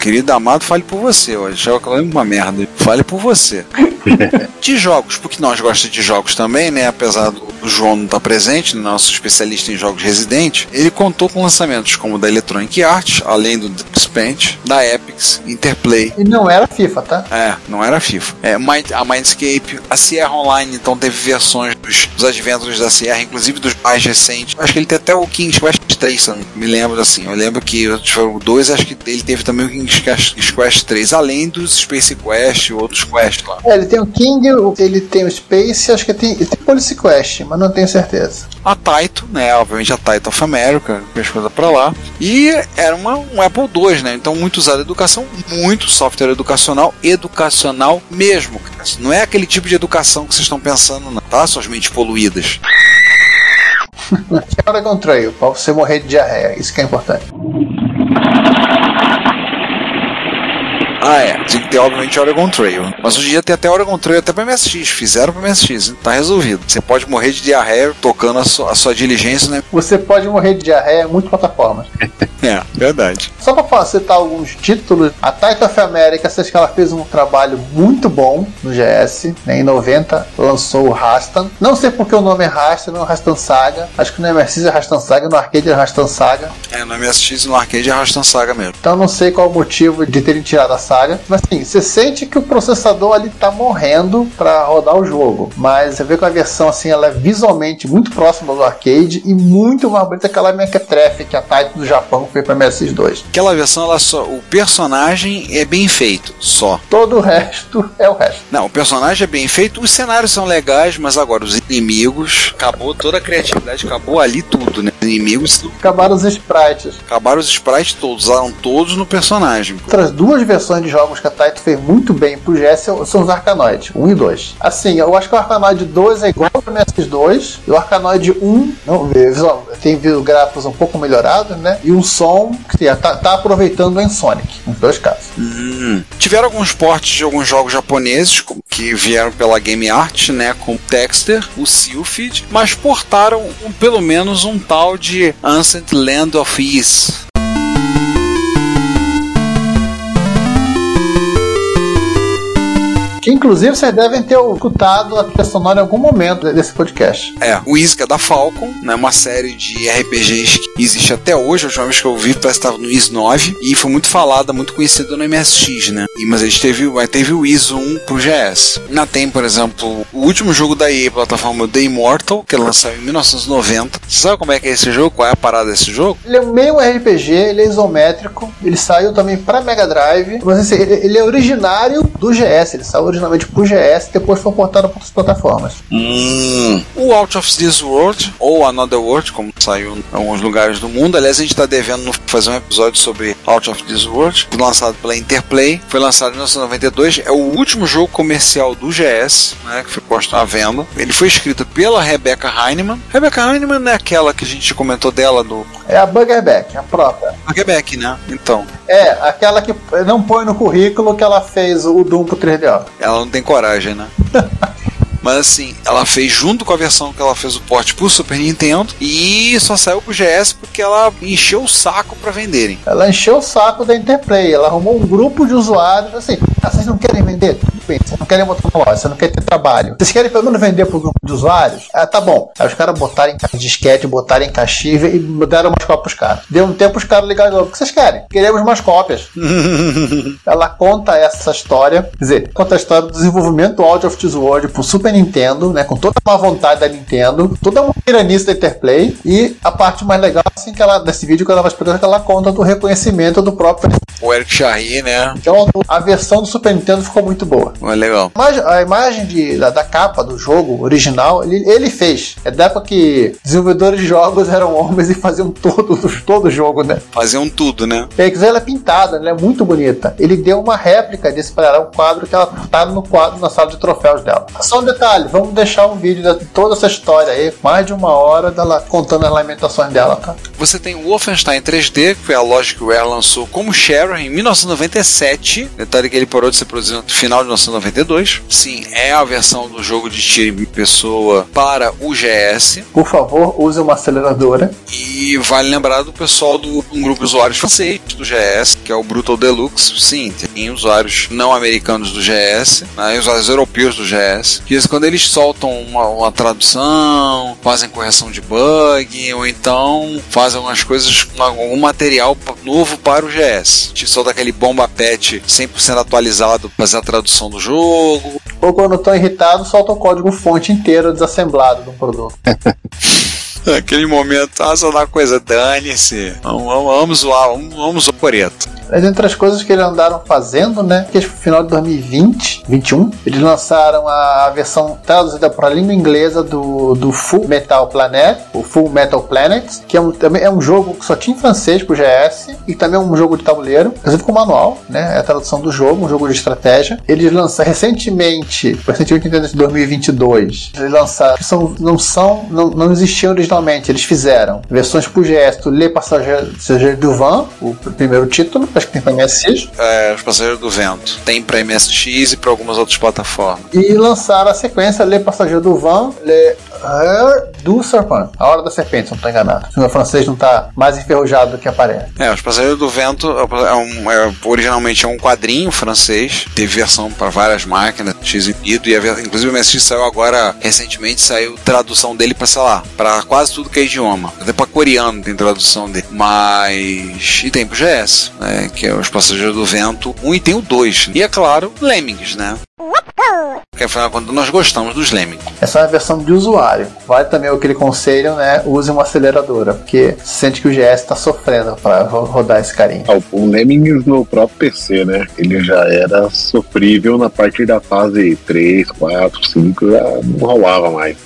Querido amado, fale por você. Eu achava que eu lembro uma merda. Fale por você. de jogos, porque nós gostamos de jogos também, né? Apesar do João não estar presente, nosso especialista em jogos residente, ele contou com lançamentos como da Electronic Arts, além do Paint, da Epics, Interplay. E não era FIFA, tá? É, não era FIFA. É, a Mindscape, a Sierra Online, então teve versões dos, dos Adventures da Sierra, inclusive dos mais recentes. Acho que ele tem até o King's Quest 3, se eu não me lembro assim. Eu lembro que foram dois, acho que ele teve também o King's Quest, King's Quest 3, além dos Space Quest e outros Quest lá. É, ele tem o King, ele tem o Space, acho que tem, ele tem Policy Quest, mas não tenho certeza. A Taito, né? Obviamente a Taito of America, coisas pra lá. E era uma, um Apple II, né? Então muito usado em educação, muito software educacional, educacional mesmo. Não é aquele tipo de educação que vocês estão pensando, não, tá? Suas mentes poluídas. É Oregon Trail, pra você morrer de diarreia, isso que é importante. Ah, é. Tinha que ter, obviamente, Oregon Trail. Mas hoje em dia tem até Oregon Trail até pra MSX. Fizeram pra MSX. Tá resolvido. Você pode morrer de diarreia tocando a sua, a sua diligência, né? Você pode morrer de diarreia em muitas plataformas. É, verdade. Só pra falar, citar alguns títulos, a Titan of America, acho que ela fez um trabalho muito bom no GS. Né? Em 90 lançou o Rastan. Não sei porque o nome é Rastan, não é Rastan Saga. Acho que no MSX é Rastan Saga, no arcade é Rastan Saga. É, no MSX e no arcade é Rastan Saga mesmo. Então não sei qual o motivo de terem tirado a saga. Mas assim, você sente que o processador ali tá morrendo para rodar o jogo. Mas você vê que a versão assim, ela é visualmente muito próxima do arcade e muito mais bonita que aquela Mequetrefe que a Titan do Japão fez pra MSX2. Aquela versão, ela só, o personagem é bem feito, só. Todo o resto é o resto. Não, o personagem é bem feito, os cenários são legais, mas agora os inimigos, acabou toda a criatividade, acabou ali tudo, né? Os inimigos. Acabaram os sprites. Acabaram os sprites todos, usaram todos no personagem. Outras duas versões de jogos que a Taito fez muito bem pro GS são os Arcanoid, 1 e 2. Assim, eu acho que o Arcanoid 2 é igual ao MSX2, e o Arcanoid 1, não, visual, tem gráficos um pouco melhorados, né? E um som que tá, tá aproveitando o Sonic, nos dois casos. Hum. Tiveram alguns portes de alguns jogos japoneses que vieram pela Game Art, né? Com o Texter, o Sylphid, mas portaram um, pelo menos um tal de Ancient Land of Ease. Que inclusive vocês devem ter escutado a trilha sonora em algum momento desse podcast. É, o Isca da Falcon, né? Uma série de RPGs que existe até hoje. A última vez que eu vi parece que estava no IS 9 e foi muito falada, muito conhecida no MSX, né? E, mas a gente teve, teve o IS 1 pro GS. Na tem, por exemplo, o último jogo da EA, plataforma The Immortal, que lançou em 1990. Você sabe como é que é esse jogo? Qual é a parada desse jogo? Ele é meio RPG, ele é isométrico, ele saiu também para Mega Drive, mas assim, ele, ele é originário do GS, ele saiu originalmente pro GS e depois foi portado para outras plataformas. Hum. O Out of This World, ou Another World, como saiu em alguns lugares do mundo. Aliás, a gente está devendo fazer um episódio sobre Out of This World, lançado pela Interplay. Foi lançado em 1992. É o último jogo comercial do GS, né, que foi posto à venda. Ele foi escrito pela Rebecca Heinemann. Rebecca Heinemann é aquela que a gente comentou dela do. É a Buggerback, a própria. Buggerback, né? Então. É, aquela que não põe no currículo que ela fez o Doom pro 3DO. Ela não tem coragem, né? Mas assim, ela fez junto com a versão que ela fez o porte pro Super Nintendo e só saiu pro GS porque ela encheu o saco para venderem. Ela encheu o saco da Interplay, ela arrumou um grupo de usuários assim, ah, vocês não querem vender? Tudo bem, vocês não querem botar na loja, vocês não querem ter trabalho. Vocês querem pelo menos vender pro grupo de usuários? Ah, tá bom. Aí os caras botaram em disquete, botaram em e deram umas cópias pros caras. Deu um tempo os caras ligaram de novo. O que vocês querem? Queremos mais cópias. ela conta essa história, quer dizer, conta a história do desenvolvimento do Out of This World pro Super Nintendo, né, com toda a má vontade da Nintendo, toda uma tiranice da Interplay, e a parte mais legal, assim, que ela, desse vídeo que ela vai explicar, é que ela conta do reconhecimento do próprio o Eric Charry, né? Então a versão do Super Nintendo ficou muito boa. É legal. Mas a imagem de, da, da capa do jogo original, ele, ele fez. É da época que desenvolvedores de jogos eram homens e faziam todo, todo o jogo, né? Faziam tudo, né? E aí, ela é pintada, ela é muito bonita. Ele deu uma réplica desse para um quadro que ela tá no quadro na sala de troféus dela. Só um detalhe, vamos deixar um vídeo de toda essa história aí, mais de uma hora dela contando as lamentações dela, tá? Você tem o Wolfenstein 3D, que foi a loja que o lançou como share em 1997. Detalhe que ele parou de ser produzido no final de 1992. Sim, é a versão do jogo de tiro em pessoa para o GS. Por favor, use uma aceleradora. E vale lembrar do pessoal do um grupo de usuários francês do GS, que é o Brutal Deluxe. Sim, tem usuários não americanos do GS, né, usuários europeus do GS. Que quando eles soltam uma, uma tradução, fazem correção de bug, ou então fazem algumas coisas, algum material novo para o GS. Te solta aquele bomba pet 100% atualizado para fazer a tradução do jogo. Ou quando estão irritados, solta o código fonte inteiro desassemblado do produto. Aquele momento, ah, só dá coisa, dane-se. Vamos, vamos, vamos zoar, vamos, vamos Coreto. Mas entre as coisas que eles andaram fazendo, né? Que no final de 2020, 21, eles lançaram a versão traduzida para a língua inglesa do, do Full Metal Planet, o Full Metal Planet, que é um, também é um jogo que só tinha em francês pro GS e também é um jogo de tabuleiro, inclusive com manual, né? É a tradução do jogo, um jogo de estratégia. Eles lançaram recentemente, recentemente em 2022, eles lançaram, são, não são, não, não existiam eles fizeram versões pro GS do Le Passager du Vent, o primeiro título, acho que tem pra MSX. É, Os Passageiros do Vento. Tem pra MSX e pra algumas outras plataformas. E lançaram a sequência Le Passageiro do Van, Le Heure du Serpent. A Hora da Serpente, se não tô enganado. Se o meu francês não tá mais enferrujado do que aparece. É, Os Passageiros do Vento é um, é- originalmente é um quadrinho francês. Teve versão para várias máquinas, X e e a inclusive o MSX saiu agora, recentemente, saiu tradução dele pra, sei lá, pra quase tudo que é idioma. Até pra coreano tem tradução dele. Mas. E tem pro GS, né? Que é Os Passageiros do Vento 1 e tem o 2. E é claro, Lemmings, né? Porque afinal de contas nós gostamos dos Lemmings. Essa é uma versão de usuário. Vale também aquele conselho, né? Use uma aceleradora, porque sente que o GS tá sofrendo pra ro- rodar esse carinha. Ah, O Lemmings no próprio PC, né? Ele já era sofrível na partir da fase 3, 4, 5, já não rolava mais.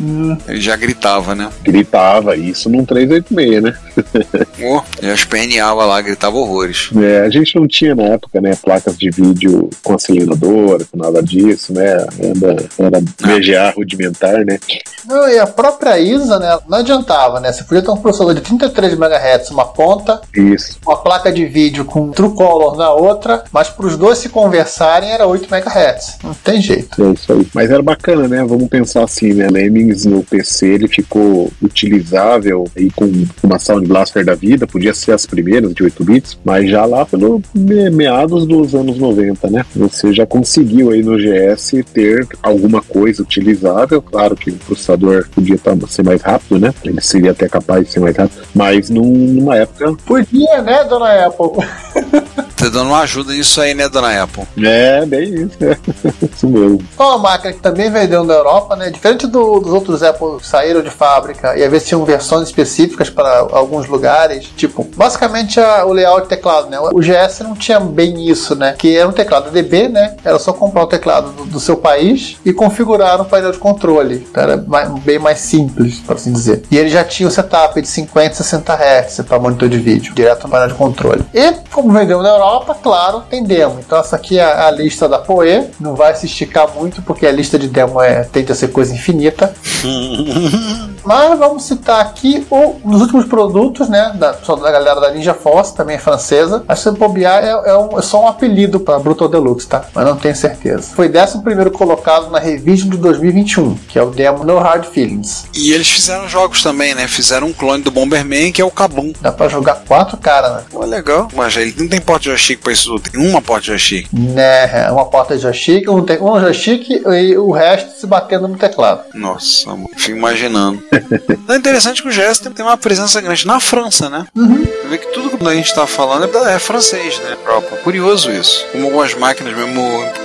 Ele já gritava, né? Gritava, isso num 386, né? Oh, já esperneava lá, gritava horrores. É, a gente não tinha na época, né, placas de vídeo com aceleradora, com nada disso, né? Era, era VGA rudimentar, né? Não, e a própria ISA, né? Não adiantava, né? Você podia ter um processador de 33 MHz, uma ponta, Isso. uma placa de vídeo com True Color na outra, mas para os dois se conversarem era 8 MHz. Não tem jeito. É isso aí. Mas era bacana, né? Vamos pensar assim, né? Lemmings no PC ele ficou utilizável aí com uma Sound Blaster da vida, podia ser as primeiras de 8 bits, mas já lá pelo me- meados dos anos 90, né? Você já conseguiu aí no GS ter alguma coisa utilizável, claro que o processador podia tá- ser mais rápido, né? Ele seria até capaz de ser mais rápido, mas num- numa época Podia, né, dona Apple? Tá dando uma ajuda nisso aí, né, dona Apple? é bem isso, né? isso mesmo. Uma máquina que também vendeu na Europa, né? Diferente do- dos outros Apple que saíram de fábrica e às vezes tinham versões específicas para alguns lugares. Tipo, basicamente a- o layout teclado, né? O GS não tinha bem isso, né? Que era um teclado DB, né? Era só comprar o teclado do, do seu país e configurar um painel de controle. Então, Era mai- bem mais simples, por assim dizer. E ele já tinha o setup de 50 e 60 Hz para monitor de vídeo, direto no painel de controle. E como vendeu na Europa, claro, tem demo. Então essa aqui é a lista da PoE. Não vai se esticar muito porque a lista de demo é, tende a ser coisa infinita. Mas vamos citar aqui o, um dos últimos produtos, né? Da, da galera da Ninja Force, também é francesa. Acho que bobear é, é, um- é só um apelido para Brutal Deluxe, tá? Mas não tenho certeza. Foi 11 primeiro colocado na Revision de 2021, que é o demo No Hard Feelings. E eles fizeram jogos também, né? Fizeram um clone do Bomberman, que é o Kabum. Dá pra jogar quatro caras, né? Pô, legal. Mas ele não tem porta de joystick pra isso. Tem uma porta de joystick. Né, uma porta de joystick, um, te- um joystick e o resto se batendo no teclado. Nossa, fico imaginando. é interessante que o GS tem, uma presença grande na França, né? Você vê que tudo que a gente tá falando é, é francês, né? Europa. Curioso isso. Como algumas máquinas mesmo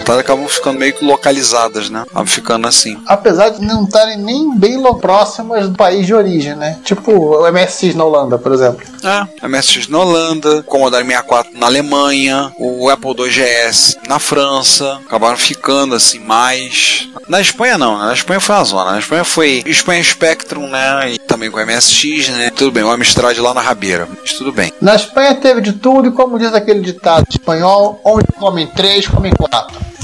importadas acabam ficando meio que localizadas, né? Acabam ficando assim. Apesar de não estarem nem bem próximas do país de origem, né? Tipo o MSX na Holanda, por exemplo. É, a MSX na Holanda, o Commodore 64 na Alemanha, o Apple II GS na França, acabaram ficando assim mais. Na Espanha não, né? na Espanha foi uma zona. Na Espanha foi Espanha Spectrum, né? E também com MSX, né? Tudo bem, o Amstrad lá na rabeira, mas tudo bem. Na Espanha teve de tudo e como diz aquele ditado espanhol, onde comem três, comem quatro.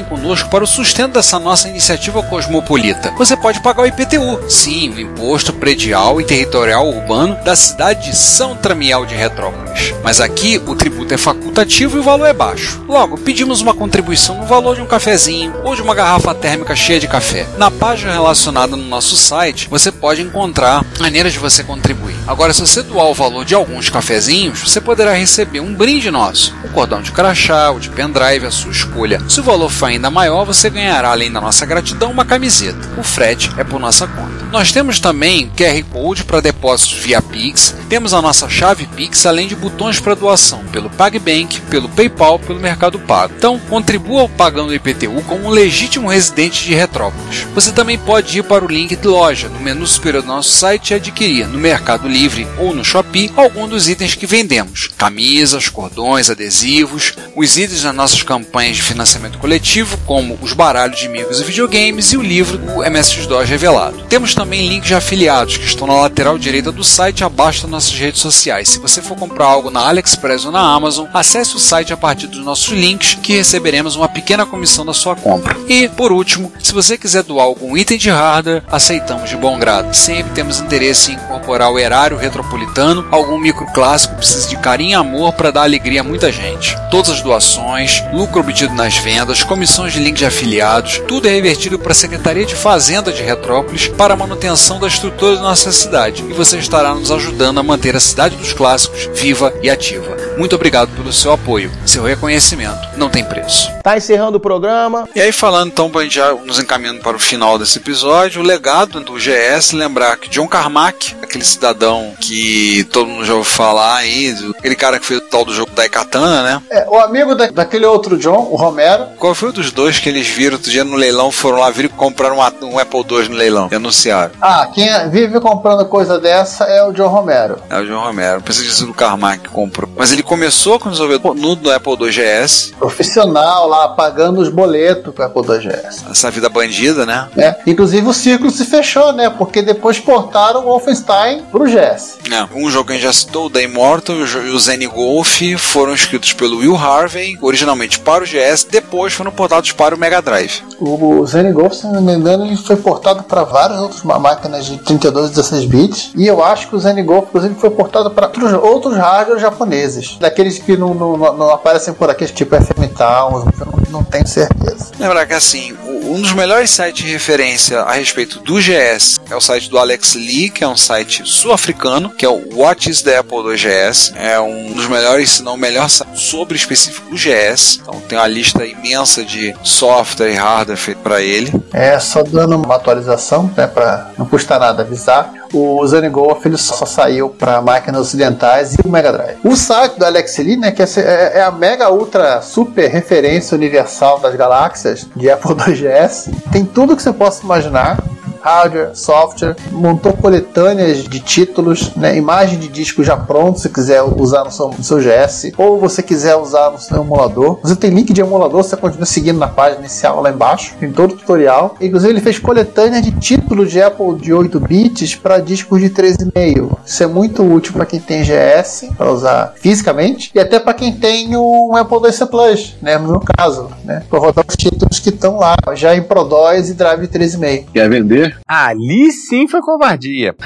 conosco para o sustento dessa nossa iniciativa cosmopolita. Você pode pagar o IPTU, sim, o Imposto Predial e Territorial Urbano da cidade de São Tramiel de Retrópolis. Mas aqui o tributo é facultativo e o valor é baixo. Logo, pedimos uma contribuição no valor de um cafezinho ou de uma garrafa térmica cheia de café. Na página relacionada no nosso site, você pode encontrar maneiras de você contribuir. Agora, se você doar o valor de alguns cafezinhos, você poderá receber um brinde nosso, um cordão de crachá ou de pendrive, a sua escolha. Se o valor for ainda maior, você ganhará, além da nossa gratidão, uma camiseta. O frete é por nossa conta. Nós temos também QR Code para depósitos via Pix, temos a nossa chave Pix, além de botões para doação pelo PagBank, pelo PayPal, pelo Mercado Pago. Então, contribua pagando o IPTU como um legítimo residente de Retrópolis. Você também pode ir para o link de loja no menu superior do nosso site e adquirir no Mercado Livre ou no Shopee algum dos itens que vendemos: camisas, cordões, adesivos, os itens das nossas campanhas de financiamento coletivo, como os baralhos de amigos e videogames e o livro do MSX2 revelado. Temos também links de afiliados que estão na lateral direita do site abaixo das nossas redes sociais. Se você for comprar algo na AliExpress ou na Amazon, acesse o site a partir dos nossos links que receberemos uma pequena comissão da sua compra. E, por último, se você quiser doar algum item de hardware, aceitamos de bom grado. Sempre temos interesse em incorporar o erário retropolitano, algum microclássico precisa de carinho e amor para dar alegria a muita gente. Todas as doações, lucro obtido nas vendas, comissões de link de afiliados, tudo é revertido para a Secretaria de Fazenda de Retrópolis para a manutenção da estrutura da nossa cidade. E você estará nos ajudando a manter a cidade dos clássicos viva e ativa. Muito obrigado pelo seu apoio. Seu reconhecimento não tem preço. Tá encerrando o programa. E aí, falando então, pra gente já nos encaminhando para o final desse episódio, o legado do GS, lembrar que John Carmack, aquele cidadão que todo mundo já ouviu falar aí, aquele cara que fez o tal do jogo da Katana, né? É, o amigo da, daquele outro John, o Romero. Qual foi o dos dois que eles viram outro dia no leilão, foram lá, viram e compraram um, um Apple II no leilão e anunciaram? Ah, quem é- vive comprando coisa dessa é o John Romero. É o John Romero. Pensei que tinha sido o Carmack que comprou. Mas ele começou com o desenvolvedor no do Apple II GS, Profissional lá, pagando os boletos a Apple II GS. essa vida bandida, né? É, inclusive o ciclo se fechou, né? Porque depois portaram o Wolfenstein pro GS. É, um jogo que a gente já citou, o The Immortal e o Zen Golf, foram escritos pelo Will Harvey, originalmente para o GS, depois foram portados para o Mega Drive. O Zen Golf, se não me engano, ele foi portado para várias outras máquinas de 32 e 16 bits. E eu acho que o Zen Golf, inclusive, foi portado para outros, outros hardware japoneses. Daqueles que não, não, não- aparecem por aqui, tipo FM Towns, eu não, não tenho certeza. Lembrar que assim, um dos melhores sites de referência a respeito do GS é o site do Alex Lee, que é um site sul-africano, que é o What is the Apple II GS. É um dos melhores, se não o melhor site sobre específico do GS. Então tem uma lista imensa de software e hardware feito para ele. É, só dando uma atualização, né, para não custa nada avisar. O Zen Golf ele só saiu para máquinas ocidentais e o Mega Drive. O site do Alex Lee, né, que é, é a mega ultra super referência universal das galáxias de Apple II GS, tem tudo que você possa imaginar hardware, software, montou coletâneas de títulos, né, imagem de disco já pronto, se quiser usar no seu, no seu GS, ou você quiser usar no seu emulador. Você tem link de emulador, você continua seguindo na página inicial lá embaixo, tem todo o tutorial. Inclusive ele fez coletânea de títulos de Apple de 8 bits para discos de 13,5. Isso é muito útil para quem tem GS, para usar fisicamente, e até para quem tem um Apple IIc Plus, né, no meu caso, né, para rodar os títulos que estão lá, já em Pro 2 e Drive 13,5. Quer vender? Ali sim foi covardia.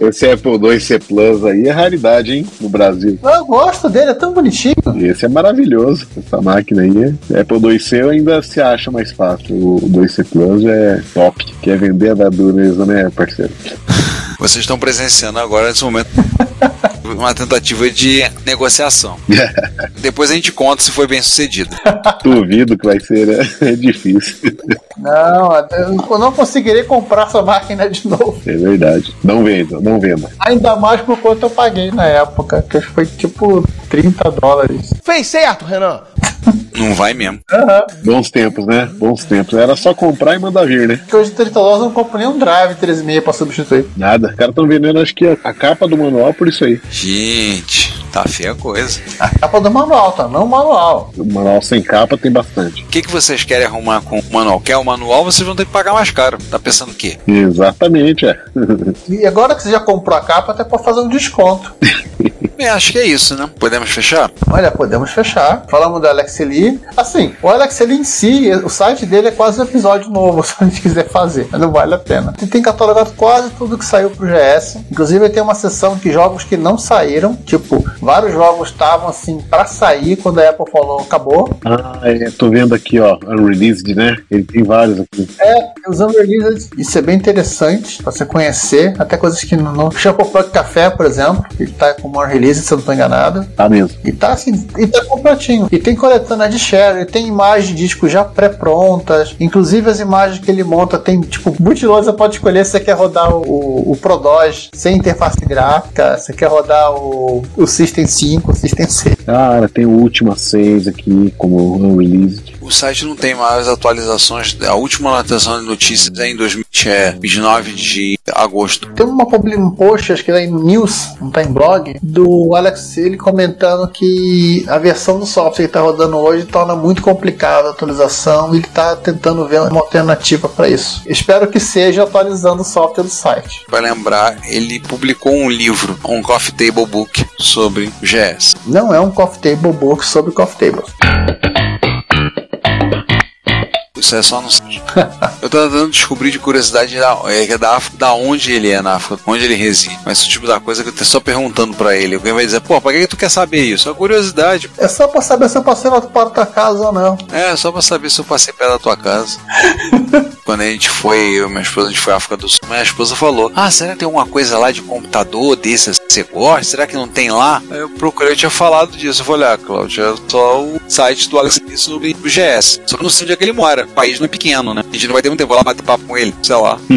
Esse Apple II C Plus aí é raridade, hein? No Brasil. Eu gosto dele, é tão bonitinho. Esse é maravilhoso. Essa máquina aí. é- Apple IIc ainda se acha mais fácil. O 2C Plus é top. Quer vender a da dureza, né, parceiro? Vocês estão presenciando agora nesse momento uma tentativa de negociação. Depois a gente conta se foi bem sucedido. Duvido que vai ser, né? É difícil. Não, eu não conseguirei comprar essa máquina de novo. É verdade. Não venda, não venda. Ainda mais por quanto eu paguei na época, que foi tipo 30 dólares. Fez certo, Renan. Não vai mesmo. Bons tempos, né? Bons tempos. Era só comprar e mandar vir, né? Porque hoje 30 dólares eu não compro nem um drive 3,5 pra substituir. Nada. Os caras estão vendendo, acho que a, a capa do manual por isso aí. Gente, tá feia a coisa. A capa do manual, tá? Não o manual. O manual sem capa tem bastante. O que, que vocês querem arrumar com o manual? Quer o manual, vocês vão ter que pagar mais caro. Tá pensando o quê? Exatamente, é. E agora que você já comprou a capa, até pode fazer um desconto. Bem, acho que é isso, né? Podemos fechar? Olha, podemos fechar. Falamos do Alex Lee. Assim, o Alex Lee em si, o site dele é quase um episódio novo, se a gente quiser fazer. Mas não vale a pena. Ele tem catalogado quase tudo que saiu pro GS. Inclusive, ele tem uma seção de jogos que não saíram. Tipo, vários jogos estavam assim pra sair quando a Apple falou acabou. Ah, é, tô vendo aqui, ó, Unreleased, né? Ele tem vários aqui. É, os Unreleased, isso é bem interessante pra você conhecer. Até coisas que não. Shampoo Plug Café, por exemplo, ele tá como Unreleased, se eu não tô enganado. Tá mesmo. E tá assim, e tá completinho. E tem coletânea de share, e tem imagens de disco já pré-prontas. Inclusive as imagens que ele monta tem, tipo, multiload, você pode escolher se você quer rodar o, o Pro 2 sem interface gráfica, se você quer rodar o, o System 5, o System 6. Cara, tem o Última 6 aqui, como unreleased. O site não tem mais atualizações. A última atualização de notícias é em 2020, é 29 de agosto. Tem uma, um post, acho que é em News, não tá em blog, do Alex ele comentando que a versão do software que está rodando hoje torna muito complicada a atualização e ele está tentando ver uma alternativa para isso. Espero que seja atualizando o software do site. Vai lembrar, ele publicou um livro, um Coffee Table Book sobre o GS. Não é um Coffee Table Book sobre Coffee Tables. Isso é só no Eu tô tentando descobrir de curiosidade da, é, da, da onde ele é na África, onde ele reside. Mas o tipo da coisa que eu tô só perguntando pra ele. Alguém vai dizer, pô, pra que tu quer saber isso? É curiosidade. É só pra saber se eu passei lá para tua casa ou não. É, só pra saber se eu passei perto da tua casa. Quando a gente foi, eu e minha esposa, a gente foi à África do Sul, minha esposa falou: Ah, será que tem alguma coisa lá de computador desse que você gosta? Será que não tem lá? Aí eu procurei, eu tinha falado disso. Eu falei: Ah, Cláudio, é só o site do Alex sobre o GS. Só que não sei onde é que ele mora. O país não é pequeno, né? A gente não vai ter muito tempo lá bater papo com ele, sei lá.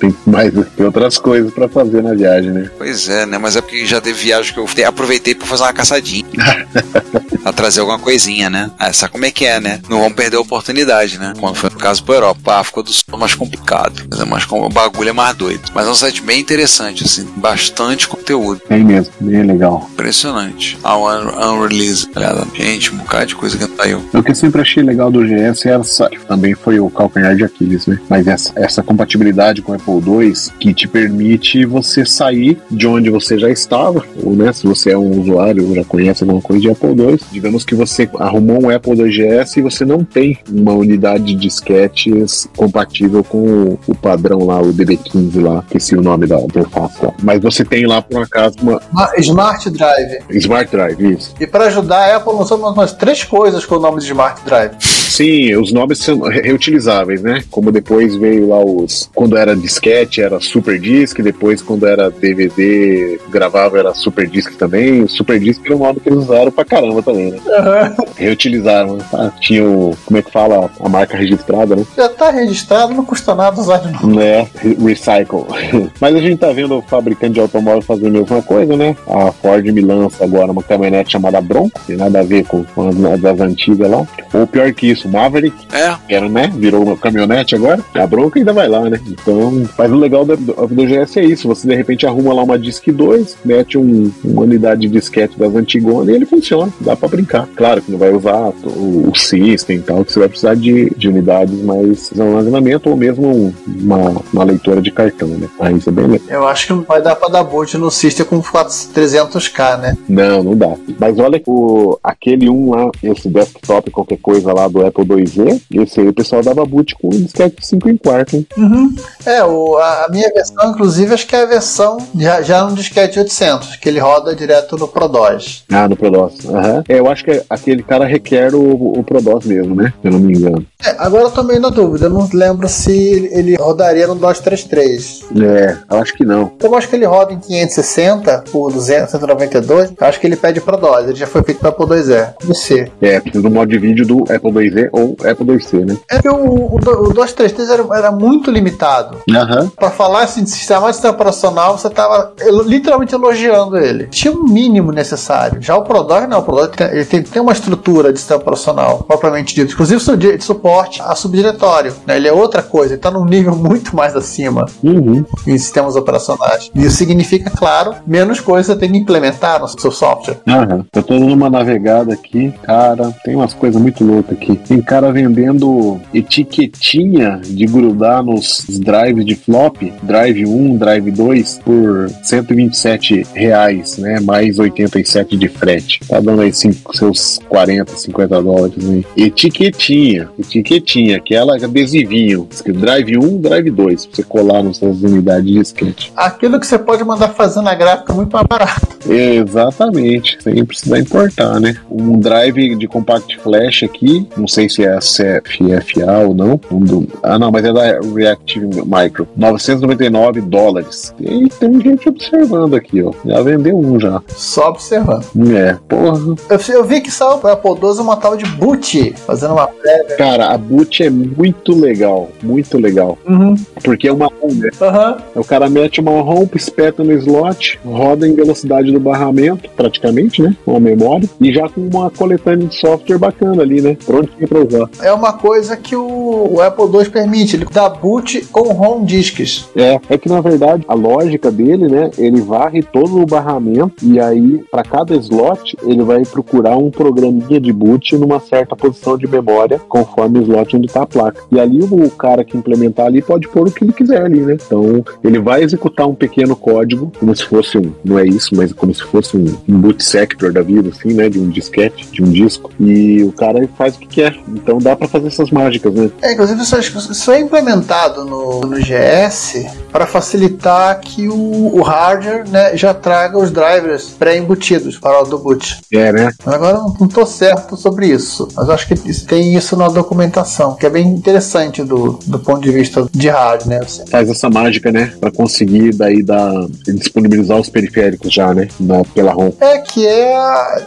tem mais tem outras coisas pra fazer na viagem, né? Pois é, né? Mas é porque já teve viagem que eu aproveitei pra fazer uma caçadinha. pra trazer alguma coisinha, né? Ah, sabe como é que é, né? Não vamos perder a oportunidade, né? Quando foi no caso pra Europa, a África do Sul é mais complicado. Mas é mais, o bagulho é mais doido. Mas é um site bem interessante, assim. Bastante conteúdo. É mesmo, bem legal. Impressionante. A un Unrelease, galera. Gente, um bocado de coisa que saiu. O que eu sempre achei legal do GS era essa, também foi o calcanhar de Aquiles, né? Mas essa, essa compatibilidade com o Apple II que te permite você sair de onde você já estava, ou né, se você é um usuário ou já conhece alguma coisa de Apple II, digamos que você arrumou um Apple II GS e você não tem uma unidade de disquetes compatível com o padrão lá, o DB15 lá, esqueci o nome da interface lá. Mas você tem lá por acaso uma Smart Drive. Smart Drive, isso. E para ajudar a Apple lançou umas três coisas com o nome de Smart Drive. Sim, os nomes são reutilizáveis, né? Como depois veio lá os. Quando era disquete era Super Disc, depois quando era DVD gravava era Super Disc também. O Super Disc era um nome que eles usaram pra caramba também, né? Uhum. Reutilizaram. Tá? Tinha o. Como é que fala? A marca registrada, né? Já tá registrado, não custa nada usar de novo. Né? Recycle. Mas a gente tá vendo o fabricante de automóvel fazer a mesma coisa, né? A Ford me lança agora uma caminhonete chamada Bronco, tem nada a ver com as das antigas lá. Ou pior que isso, Maverick. É. Era, né? Virou uma caminhonete agora. A Bronco ainda vai lá, né? Então, mas o legal do, do, do GS é isso. Você de repente arruma lá uma Disc 2, mete um, uma unidade de disquete das antigonas e ele funciona. Dá pra brincar. Claro que não vai usar o, o system e tal, que você vai precisar de, de unidades mais de armazenamento ou mesmo uma, uma leitora de cartão, né? Aí isso é bem legal. Eu acho que não vai dar pra dar boot no system com 300k, né? Não, não dá. Mas olha o, aquele um lá, esse desktop, qualquer coisa lá do Apple 2Z, esse aí o pessoal dava boot com disquete 5 em quarto, hein? Uhum. É, o, a, a, minha versão, inclusive, acho que é a versão já, já no disquete 800, que ele roda direto no ProDOS. Ah, no ProDOS. Uhum. É, eu acho que aquele cara requer o, o ProDOS mesmo, né? Se eu não me engano. É, agora eu tô meio na dúvida, eu não lembro se ele rodaria no DOS 3.3. É, eu acho que não. Eu acho que ele roda em 560 por 292, eu acho que ele pede ProDOS, ele já foi feito para Apple 2E. Deve ser. É, precisa do modo de vídeo do Apple 2E ou Apple 2C, né? É que o, o, o 233 era, era muito limitado. Uhum. Pra falar assim, de sistema de sistema operacional, você tava literalmente elogiando ele. Tinha um mínimo necessário. Já o ProDOS não, o ProDOS tem, ele tem, tem uma estrutura de sistema operacional, propriamente dito. Inclusive de suporte a subdiretório. Né? Ele é outra coisa, ele tá num nível muito mais acima uhum. em sistemas operacionais. Isso significa, claro, menos coisa você tem que implementar no seu software. Uhum. Eu tô dando uma navegada aqui, cara, tem umas coisas muito loucas aqui. Tem cara vendendo etiquetinha de grudar nos drives de flop, drive 1, drive 2, por 127 reais, né? Mais 87 de frete. Tá dando aí cinco, seus 40, 50 dólares. Né? Etiquetinha, etiquetinha, aquela adesivinho. Drive 1, drive 2, pra você colar nas suas unidades de sketch. Aquilo que você pode mandar fazer na gráfica muito mais barato. Exatamente, sem precisar importar, né? Um drive de compact flash aqui, não sei sei se é a CFFA ou não. Ah, não, mas é da Reactive Micro. 999 dólares. E tem gente observando aqui, ó. Já vendeu um já. Só observando. É, porra. Eu, eu vi que saiu pro Apple uma tal de boot, fazendo uma prévia. Cara, a boot é muito legal. Muito legal. Uhum. Porque é uma ROM, né? Aham. O cara mete uma ROM, espeta no slot, roda em velocidade do barramento, praticamente, né? Com a memória. E já com uma coletânea de software bacana ali, né? Prontinho pra usar. É uma coisa que o, o Apple II permite. Ele dá boot com ROM disks. É, é que na verdade a lógica dele, né? Ele varre todo o barramento e aí para cada slot ele vai procurar um programinha de boot numa certa posição de memória conforme o slot onde tá a placa. E ali o cara que implementar ali pode pôr o que ele quiser ali, né? Então ele vai executar um pequeno código, como se fosse um, não é isso, mas como se fosse um, um boot sector da vida, assim, né? De um disquete, de um disco. E o cara faz o que quer. Então dá para fazer essas mágicas, né? É, inclusive isso, isso é implementado no, no GS para facilitar que o, o hardware né, já traga os drivers pré-embutidos para o do boot. É, né? Agora eu não tô certo sobre isso, mas acho que tem isso na documentação, que é bem interessante do, do ponto de vista de hardware, né? Você- faz essa mágica, né? Pra conseguir daí dar, disponibilizar os periféricos já, né? Na, pela ROM. É que é,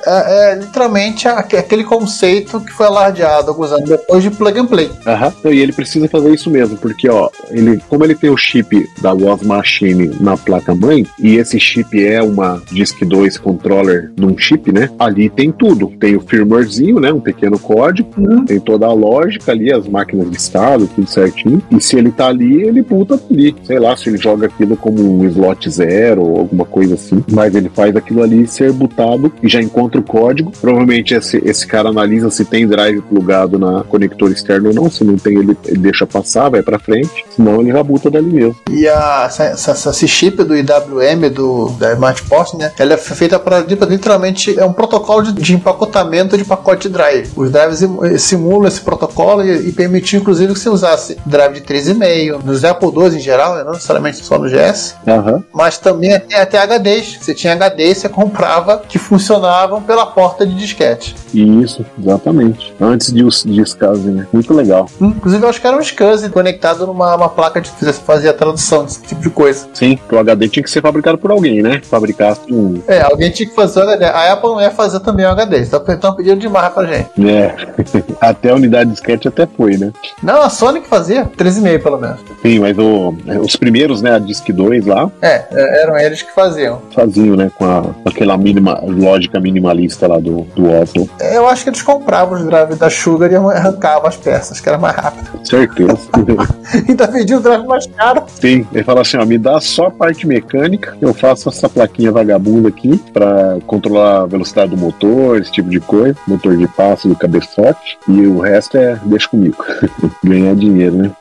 é- é literalmente aquele conceito que foi alardeado alguns anos depois de plug and play. Aham. Então, E ele precisa fazer isso mesmo, porque ó, ele, como ele tem o chip da Was Machine na placa mãe, e esse chip é uma Disk 2 controller num chip, né? Ali tem tudo. Tem o firmwarezinho, né? Um pequeno código, tem toda a lógica ali, as máquinas de estado, tudo certinho. E se ele tá ali, ele puta ali. Sei lá, se ele joga aquilo como um slot zero ou alguma coisa assim. Mas ele faz aquilo ali ser botado e já encontra o código. Provavelmente esse, esse cara analisa se tem drive plugado na conector externo ou não. Se não tem, ele, ele deixa passar, vai pra frente. Senão ele já buta dali mesmo. E a, essa, essa, esse chip do IWM, do, da Smart Post, né? Ela é feita para literalmente é um protocolo de, de empacotamento de pacote de drive. Os drives sim- simulam esse protocolo e, e permitiu, inclusive, que você usasse drive de 3,5 nos Apple II em geral, né? não necessariamente só no GS. Aham. Mas também até, até HDs. Você tinha HDs, você comprava que funcionavam pela porta de disquete. Isso, exatamente. Antes de de SCSI, né? Muito legal. Inclusive, eu acho que era um SCSI conectado numa uma placa de que fazia a tradução desse tipo de coisa. Sim, o HD tinha que ser fabricado por alguém, né? Fabricasse um. É, alguém tinha que fazer o HD. A Apple não ia fazer também o HD. Estão pedindo demais pra gente. É. até a unidade de disquete até foi, né? Não, a Sony que fazia. 13,5 pelo menos. Sim, mas o- os primeiros, né? A Disk 2 lá, É, é, eram eles que faziam. faziam, né? Com, a, com aquela mínima, lógica minimalista lá do, do Oslo. Eu acho que eles compravam os drives da Sugar e arrancavam as peças, que era mais rápido. Certeza. Ainda vendiam o drive mais caro. Sim, ele fala assim: ó, me dá só a parte mecânica, eu faço essa plaquinha vagabunda aqui pra controlar a velocidade do motor, esse tipo de coisa, motor de passo do cabeçote, e o resto é deixa comigo. Ganhar dinheiro, né?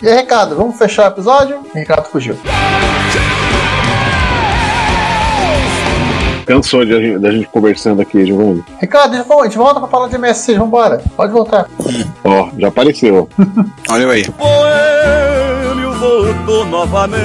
E aí, Ricardo, vamos fechar o episódio? Ricardo fugiu. Cansou de a gente, da gente conversando aqui, Giovanni? Ricardo, a gente volta- a gente volta pra falar de MSC, vambora. Pode voltar. Ó, já apareceu. Olha eu aí. Boêmio voltou novamente.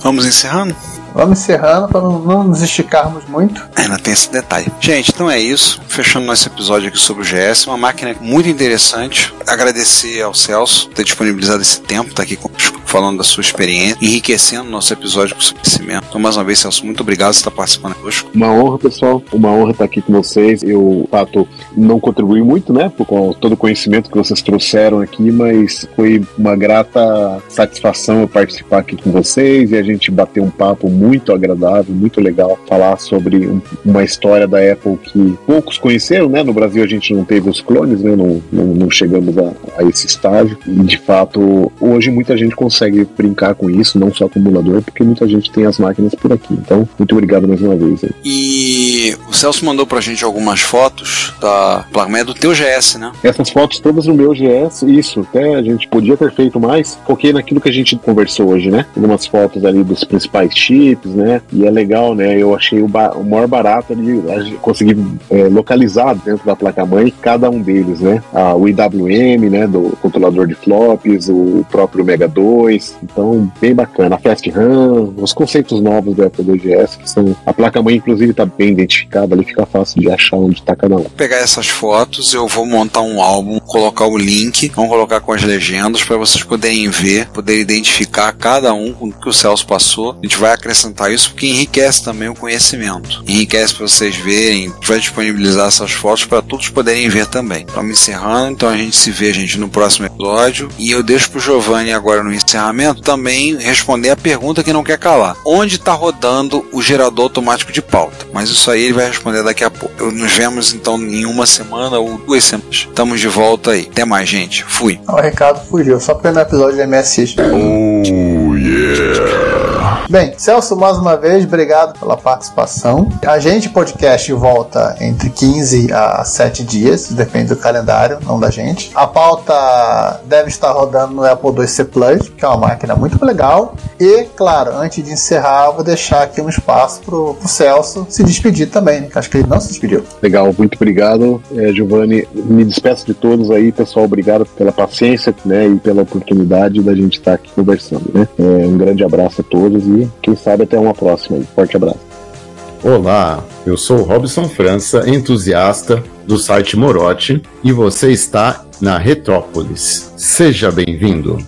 Vamos encerrando? Vamos encerrando pra não, nos esticarmos muito. Ainda tem esse detalhe. Gente, então é isso. Fechando nosso episódio aqui sobre o GS. Uma máquina muito interessante. Agradecer ao Celso por ter disponibilizado esse tempo, tá aqui falando da sua experiência, enriquecendo nosso episódio com seu conhecimento. Então, mais uma vez, Celso, muito obrigado por estar participando conosco. Uma honra, pessoal. Uma honra estar aqui com vocês. Eu, fato, não contribuí muito, né? Por com todo o conhecimento que vocês trouxeram aqui, mas foi uma grata satisfação eu participar aqui com vocês e a gente bater um papo muito agradável, muito legal. Falar sobre um- uma história da Apple que poucos conheceram, né? No Brasil a gente não teve os clones, né? Não, não, não chegamos a, a esse estágio. E, de fato, hoje muita gente consegue brincar com isso, não só com o emulador, porque muita gente tem as máquinas por aqui. Então, muito obrigado mais uma vez. aí. E o Celso mandou pra gente algumas fotos da placa do teu GS, né? Essas fotos todas no meu GS, isso, até a gente podia ter feito mais. Foquei naquilo que a gente conversou hoje, né? Algumas fotos ali dos principais chips, né? E é legal, né? Eu achei o, o maior barato ali, conseguir é, localizar dentro da placa-mãe cada um deles, né? Ah, o IWM, né? Do controlador de flops, o próprio Mega 2, II. Então, bem bacana. A Fast RAM, os conceitos novos do Apple IIgs, que são. A placa-mãe, inclusive, está bem identificada, ali fica fácil de achar onde está cada um. Vou pegar essas fotos, eu vou montar um álbum, colocar o link, vamos colocar com as legendas para vocês poderem ver, poderem identificar cada um com o que o Celso passou. A gente vai acrescentar isso porque enriquece também o conhecimento. Enriquece para vocês verem, vai disponibilizar essas fotos para todos poderem ver também. Estamos encerrando, então a gente se vê, gente, no próximo episódio. E eu deixo pro Giovanni agora no encerramento também responder a pergunta que não quer calar. Onde está rodando o gerador automático de pauta? Mas isso aí ele vai responder daqui a pouco. Nos vemos então em uma semana ou duas semanas. Estamos de volta aí. Até mais, gente. Fui. O recado fugiu, só porque no episódio de MSX. Oh, yeah. Bem, Celso, mais uma vez, obrigado pela participação. A gente, podcast, volta entre 15 a 7 dias, depende do calendário, não da gente. A pauta deve estar rodando no Apple IIc Plus, que é uma máquina muito legal. E, claro, antes de encerrar, vou deixar aqui um espaço pro, pro Celso se despedir também, né? Que acho que ele não se despediu. Legal, muito obrigado, é, Giovanni. Me despeço de todos aí, pessoal. Obrigado pela paciência né, e pela oportunidade da gente estar aqui conversando. Né? É, um grande abraço a todos e quem sabe até uma próxima. Forte abraço. Olá, eu sou Robson França, entusiasta do site Morote, e você está na Retrópolis. Seja bem-vindo.